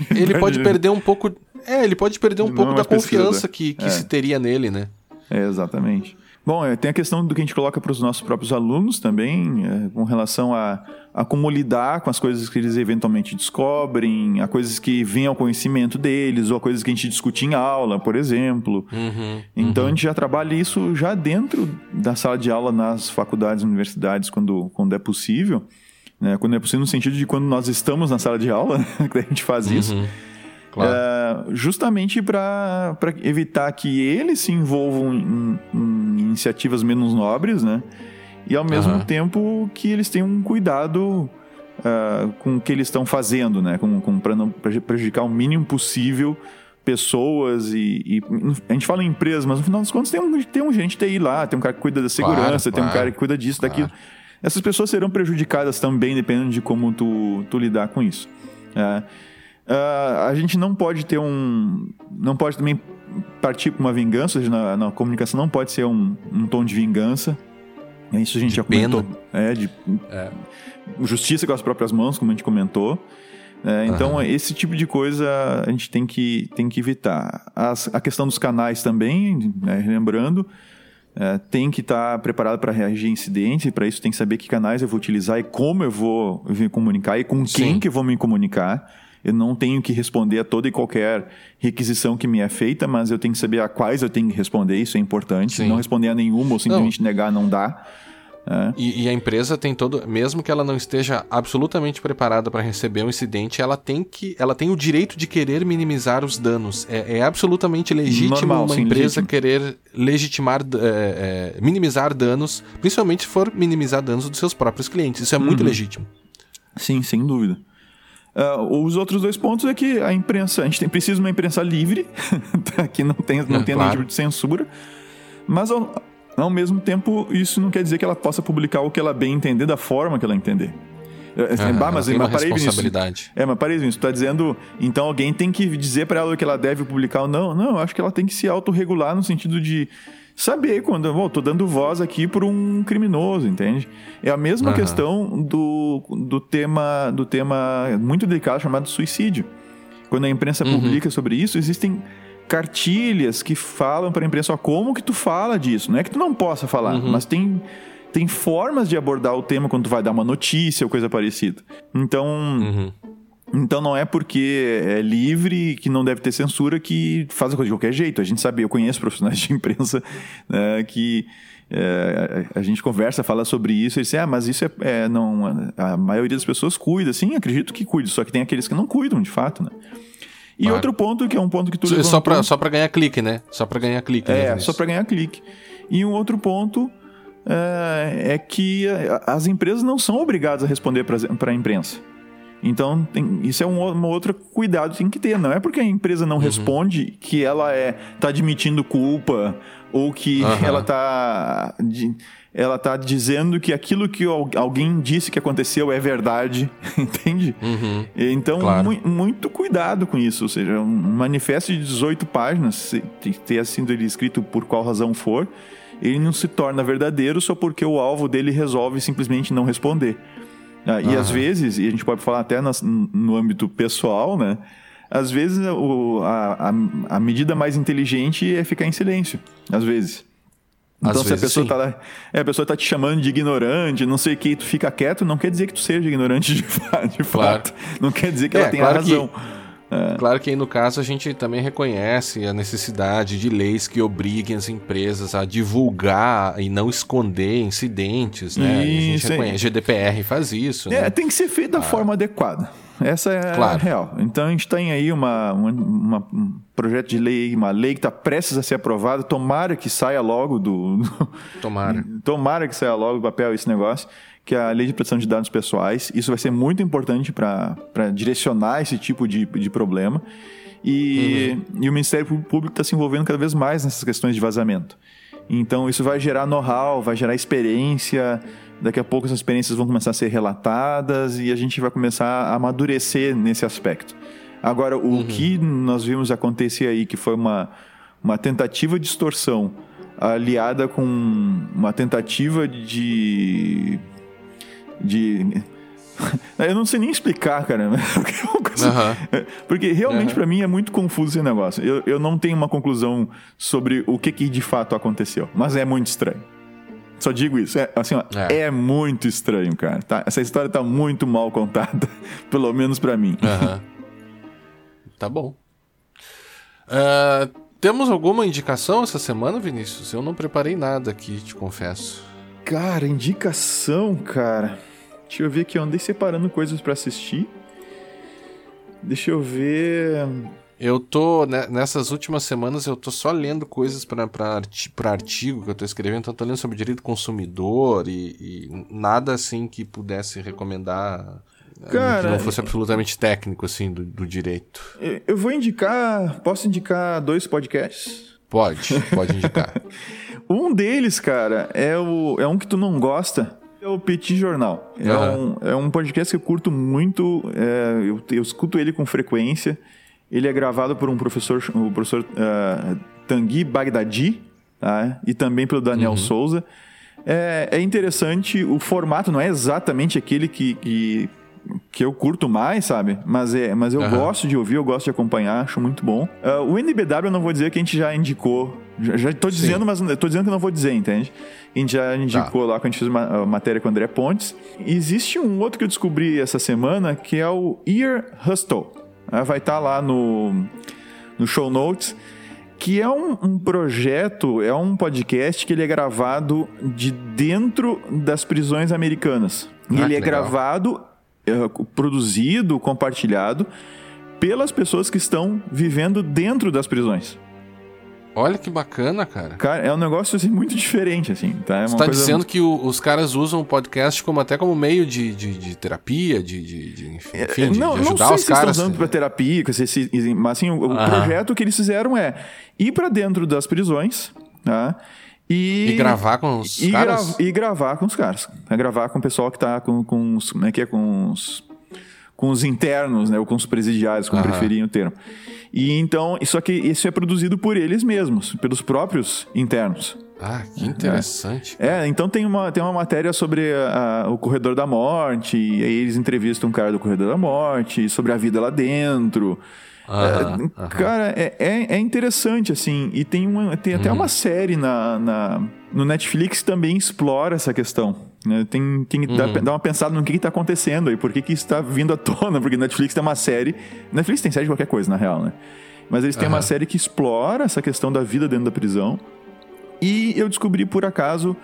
Ele, ele pode perder um pouco. É, ele pode perder um Não pouco da confiança que, que é. se teria nele, né? É, exatamente. Bom, é, tem a questão do que a gente coloca para os nossos próprios alunos também, é, com relação a, a como lidar com as coisas que eles eventualmente descobrem, a coisas que vêm ao conhecimento deles, ou a coisas que a gente discute em aula, por exemplo. Uhum, então uhum. a gente já trabalha isso já dentro da sala de aula nas faculdades, universidades, quando, quando é possível. Né? Quando é possível no sentido de quando nós estamos na sala de aula, que a gente faz uhum. Claro. É, justamente para evitar que eles se envolvam em, em, iniciativas menos nobres, né? E ao mesmo uhum. tempo que eles tenham um cuidado uh, com o que eles estão fazendo, né? Com, com, para não prejudicar o mínimo possível pessoas e, e, a gente fala em empresas, mas no final das contas tem um, tem um gente TI lá, tem um cara que cuida da segurança, claro, tem claro, um cara que cuida disso, claro. daquilo. Essas pessoas serão prejudicadas também, dependendo de como tu, tu lidar com isso. Uh, Uh, a gente não pode ter um. Não pode também partir para uma vingança, na, na, comunicação não pode ser um, um, tom de vingança. Isso a gente de já comentou. Pena. É, de é. justiça com as próprias mãos, como a gente comentou. É, então, uhum. esse tipo de coisa a gente tem que, tem que evitar. As, a questão dos canais também, né, lembrando, é, tem que estar tá preparado para reagir a incidentes, e para isso tem que saber que canais eu vou utilizar e como eu vou me comunicar e com quem Sim. que eu vou me comunicar. Eu não tenho que responder a toda e qualquer requisição que me é feita, mas eu tenho que saber a quais eu tenho que responder, isso é importante. Sim. Não responder a nenhuma ou simplesmente não. negar não dá. É. E, e, a empresa tem todo, mesmo que ela não esteja absolutamente preparada para receber um incidente, ela tem que, ela tem o direito de querer minimizar os danos. É, é absolutamente legítimo Normal, uma sim, empresa legítimo. querer legitimar, é, minimizar danos, principalmente se for minimizar danos dos seus próprios clientes. Isso é muito uhum. legítimo. Sim, sem dúvida. Uh, os outros dois pontos é que a imprensa, a gente tem, precisa de uma imprensa livre, que não tem, não é, tem claro. nenhum tipo de censura, mas ao, ao, mesmo tempo isso não quer dizer que ela possa publicar o que ela bem entender da forma que ela entender. É, bah, mas, mas responsabilidade. Nisso. É, mas parei nisso. Tu tá dizendo, então alguém tem que dizer para ela o que ela deve publicar ou não? Não, eu acho que ela tem que se autorregular no sentido de saber quando eu tô dando voz aqui por um criminoso, entende? É a mesma uhum. questão do, do tema do tema muito delicado chamado suicídio. Quando a imprensa uhum. publica sobre isso, existem cartilhas que falam para a imprensa ó, como que tu fala disso. Não é que tu não possa falar, uhum. mas tem tem formas de abordar o tema quando tu vai dar uma notícia ou coisa parecida. Então, uhum. Então não é porque é livre, que não deve ter censura, que faz a coisa de qualquer jeito. A gente sabe, eu conheço profissionais de imprensa né, que é, a gente conversa, fala sobre isso, e diz, ah, mas isso é, é, não, a maioria das pessoas cuida, sim, acredito que cuida, só que tem aqueles que não cuidam, de fato, né? E ah. outro ponto, que é um ponto que tu Só para só pra ganhar clique, né? Só para ganhar clique. É, né, só para ganhar clique. E um outro ponto é, é que as empresas não são obrigadas a responder para a imprensa. Então, tem, isso é um, uma outra cuidado que tem que ter. Não é porque a empresa não uhum. responde que ela é tá admitindo culpa ou que uhum. ela está ela tá dizendo que aquilo que alguém disse que aconteceu é verdade, entende? Uhum. Então, claro. mu muito cuidado com isso. Ou seja, um manifesto de 18 páginas, se ter sido ele escrito por qual razão for, ele não se torna verdadeiro só porque o alvo dele resolve simplesmente não responder. Ah, e às vezes, e a gente pode falar até nas, no âmbito pessoal, né? Às vezes o, a, a, a, medida mais inteligente é ficar em silêncio. Às vezes. Então, às se vezes, a pessoa sim. tá lá, é, a pessoa tá te chamando de ignorante, não sei o que, tu fica quieto, não quer dizer que tu seja ignorante de, de claro. fato. Não quer dizer que é, ela tenha claro razão. Que é. Claro que aí no caso a gente também reconhece a necessidade de leis que obriguem as empresas a divulgar e não esconder incidentes, né? Isso, a gente reconhece, GDPR faz isso. É, né? tem que ser feito da ah. forma adequada. Essa é claro. a real. Então a gente tem aí uma, uma, um projeto de lei, uma lei que está prestes a ser aprovada. Tomara que saia logo do. Tomara. tomara que saia logo do papel esse negócio, que é a lei de proteção de dados pessoais. Isso vai ser muito importante para direcionar esse tipo de, de problema. E, uhum. e o Ministério Público está se envolvendo cada vez mais nessas questões de vazamento. Então isso vai gerar know-how, vai gerar experiência. Daqui a pouco essas experiências vão começar a ser relatadas e a gente vai começar a amadurecer nesse aspecto. Agora, o uhum. que nós vimos acontecer aí, que foi uma, uma tentativa de extorsão aliada com uma tentativa de. de Eu não sei nem explicar, cara. Uhum. Porque realmente uhum. para mim é muito confuso esse negócio. Eu, eu não tenho uma conclusão sobre o que, que de fato aconteceu. Mas é muito estranho. Só digo isso. É, assim, ó, é. é. muito estranho, cara. Tá? Essa história tá muito mal contada. Pelo menos para mim. Uhum. Tá bom. Uh, temos alguma indicação essa semana, Vinícius? Eu não preparei nada aqui, te confesso. Cara, indicação, cara. Deixa eu ver aqui, eu andei separando coisas para assistir. Deixa eu ver. Eu tô, né, nessas últimas semanas, eu tô só lendo coisas para arti artigo que eu tô escrevendo, então eu tô lendo sobre direito consumidor e, e nada assim que pudesse recomendar Cara, que não fosse absolutamente técnico, assim, do, do, direito. Eu vou indicar. Posso indicar dois podcasts? Pode, pode indicar. um deles, cara, é, o, é um que tu não gosta, é o Petit Jornal. É, uhum. um, é um podcast que eu curto muito, é, eu, eu, escuto ele com frequência. Ele é gravado por um professor, o professor uh, Tanguy Bagdadi, tá? e também pelo Daniel uhum. Souza. É, é, interessante, o formato não é exatamente aquele que, que, que eu curto mais, sabe? Mas, é, mas eu uhum. gosto de ouvir, eu gosto de acompanhar, acho muito bom. Uh, o NBW eu não vou dizer que a gente já indicou já, já tô dizendo, Sim. mas tô dizendo que não vou dizer, entende? A gente já indicou tá. lá quando a gente fez uma matéria com o André Pontes. existe um outro que eu descobri essa semana que é o Ear Hustle. É, vai estar tá lá no, no show notes. Que é um, um, projeto, é um podcast que ele é gravado de dentro das prisões americanas. Ah, e ele é legal. gravado, é, produzido, compartilhado pelas pessoas que estão vivendo dentro das prisões. Olha que bacana, cara. Cara, é um negócio assim, muito diferente, assim. Tá? É Você tá dizendo que o, os caras usam o podcast como até como meio de, de, de terapia, de, de, de enfim, é, de, não, de ajudar não sei os se caras. Estão usando pra terapia, mas assim, o, o projeto que eles fizeram é ir para dentro das prisões, tá? E, e, gravar com os e caras? Gra e gravar com os caras. É gravar com o pessoal que tá com, com os. Como é que é? Com os. Com os internos, né? Ou com os presidiários, como preferirem o termo. E então, só que isso é produzido por eles mesmos, pelos próprios internos. Ah, que interessante. É, é então tem uma, tem uma matéria sobre a, o corredor da morte, e aí eles entrevistam um cara do corredor da morte, sobre a vida lá dentro. é, Cara, é, é, é, interessante, assim. E tem, uma, tem até uhum. uma série na, na, no Netflix que também explora essa questão. Né? Tem, tem que uhum. dar, dar, uma pensada no que está acontecendo aí, por que, que está vindo à tona, porque Netflix tem uma série. Netflix tem série de qualquer coisa, na real, né? Mas eles têm uhum. uma série que explora essa questão da vida dentro da prisão. E eu descobri por acaso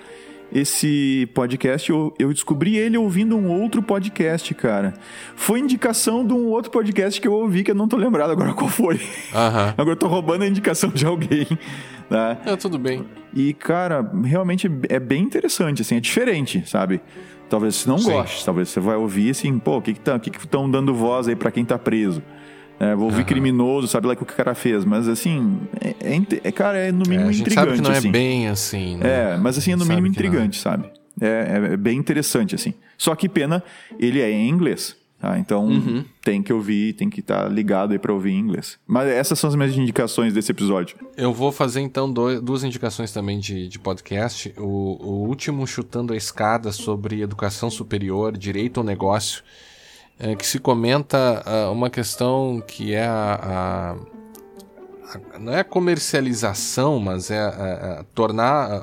esse podcast, eu, eu descobri ele ouvindo um outro podcast, cara. Foi indicação de um outro podcast que eu ouvi que eu não tô lembrado agora qual foi. Uhum. agora eu tô roubando a indicação de alguém. Né? É, tudo bem. E, cara, realmente é bem interessante, assim, é diferente, sabe? Talvez você não Sim. goste, talvez você vai ouvir assim, pô, o que que estão que que dando voz aí para quem tá preso? É, vou ouvir uhum. criminoso, sabe lá o que o cara fez, mas assim, é, é, é cara, é no mínimo é, a gente intrigante. Sabe que não é assim. é bem assim, né? É, mas assim, é no mínimo intrigante, sabe? É, é, bem interessante, assim. Só que pena, ele é em inglês. Tá? Então uhum. tem que ouvir, tem que estar tá ligado aí para ouvir em inglês. Mas essas são as minhas indicações desse episódio. Eu vou fazer então dois, duas indicações também de, de podcast. O, o, último chutando a escada sobre educação superior, direito ao negócio, é, que se comenta uh, uma questão que é a, a, a, não é a comercialização, mas é a, tornar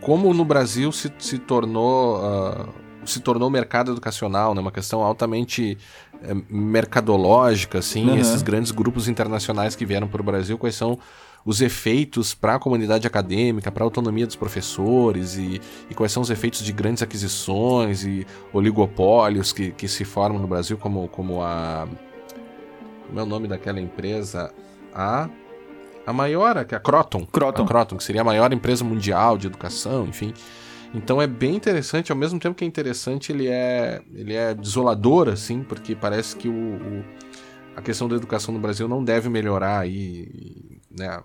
como no Brasil se, se tornou uh, se tornou mercado educacional, né? Uma questão altamente é, mercadológica, assim. Uhum. Esses grandes grupos internacionais que vieram para o Brasil, quais são os efeitos para a comunidade acadêmica, para a autonomia dos professores e, e, quais são os efeitos de grandes aquisições e oligopólios que, que se formam no Brasil, como, como a. Como é o nome daquela empresa? A. A maior, que é a Croton. Croton. A Croton, que seria a maior empresa mundial de educação, enfim. Então é bem interessante, ao mesmo tempo que é interessante, ele é, ele é desolador, assim, porque parece que o, o a questão da educação no Brasil não deve melhorar aí, né?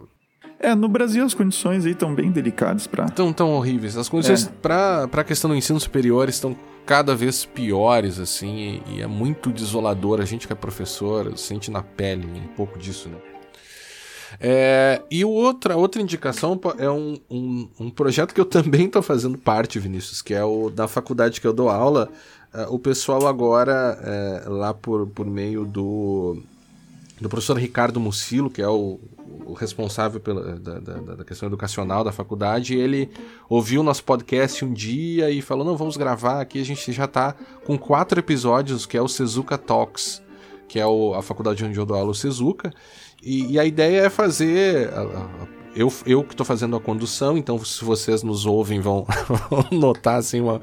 É, no Brasil as condições aí estão bem delicadas para. Estão tão horríveis. As condições é. para a questão do ensino superior estão cada vez piores, assim, e, e, é muito desolador. A gente que é professor sente na pele um pouco disso, né? É, e outra, outra indicação é um, um, um projeto que eu também estou fazendo parte, Vinícius, que é o da faculdade que eu dou aula. É, o pessoal agora, é, lá por, por meio do, do professor Ricardo Mucilo, que é o, o responsável pela, da, da, da, questão educacional da faculdade, ele ouviu nosso podcast um dia e falou: Não, vamos gravar aqui. A gente já está com quatro episódios, que é o Sezuka Talks, que é o, a faculdade onde eu dou aula, o Sezuka. E, e a ideia é fazer. Eu, eu que estou fazendo a condução, então se vocês nos ouvem vão, notar assim uma,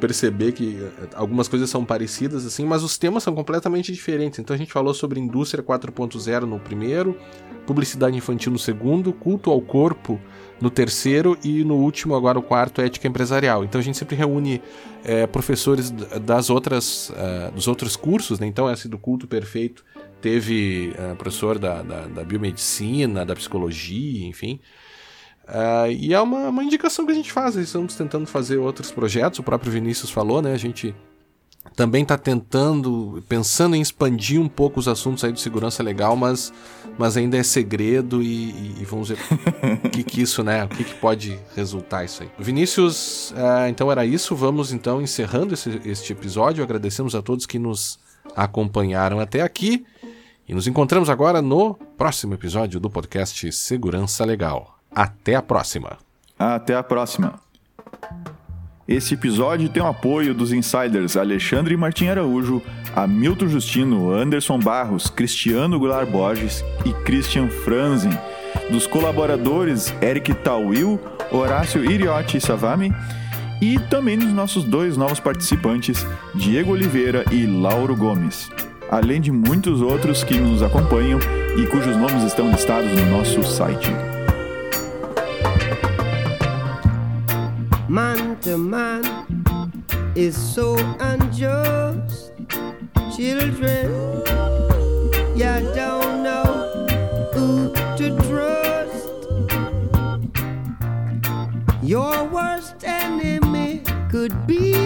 perceber que algumas coisas são parecidas assim, mas os temas são completamente diferentes. Então a gente falou sobre indústria 4.0 no primeiro, publicidade infantil no segundo, culto ao corpo no terceiro e no último agora o quarto ética empresarial. Então a gente sempre reúne é, professores das outras uh, dos outros cursos, né? Então esse do culto perfeito teve uh, professor da, da, da, biomedicina, da psicologia, enfim. Uh, e é uma, uma indicação que a gente faz. Estamos tentando fazer outros projetos. O próprio Vinícius falou, né? A gente também está tentando, pensando em expandir um pouco os assuntos aí de segurança legal, mas, mas ainda é segredo e, e, vamos ver o que, que isso, né? O que, que pode resultar isso aí. Vinícius, uh, então era isso. Vamos então encerrando esse, este episódio. Agradecemos a todos que nos acompanharam até aqui. E nos encontramos agora no próximo episódio do podcast Segurança Legal. Até a próxima. Até a próxima. Esse episódio tem o apoio dos insiders Alexandre Martim Araújo, Hamilton Justino, Anderson Barros, Cristiano Goulart Borges e Christian Franzen, dos colaboradores Eric Tawil, Horácio Iriotti Savami e também dos nossos dois novos participantes, Diego Oliveira e Lauro Gomes além de muitos outros que nos acompanham e cujos nomes estão listados no nosso site. Man to man is so unjust. Children, you don't know who to trust. Your worst enemy could be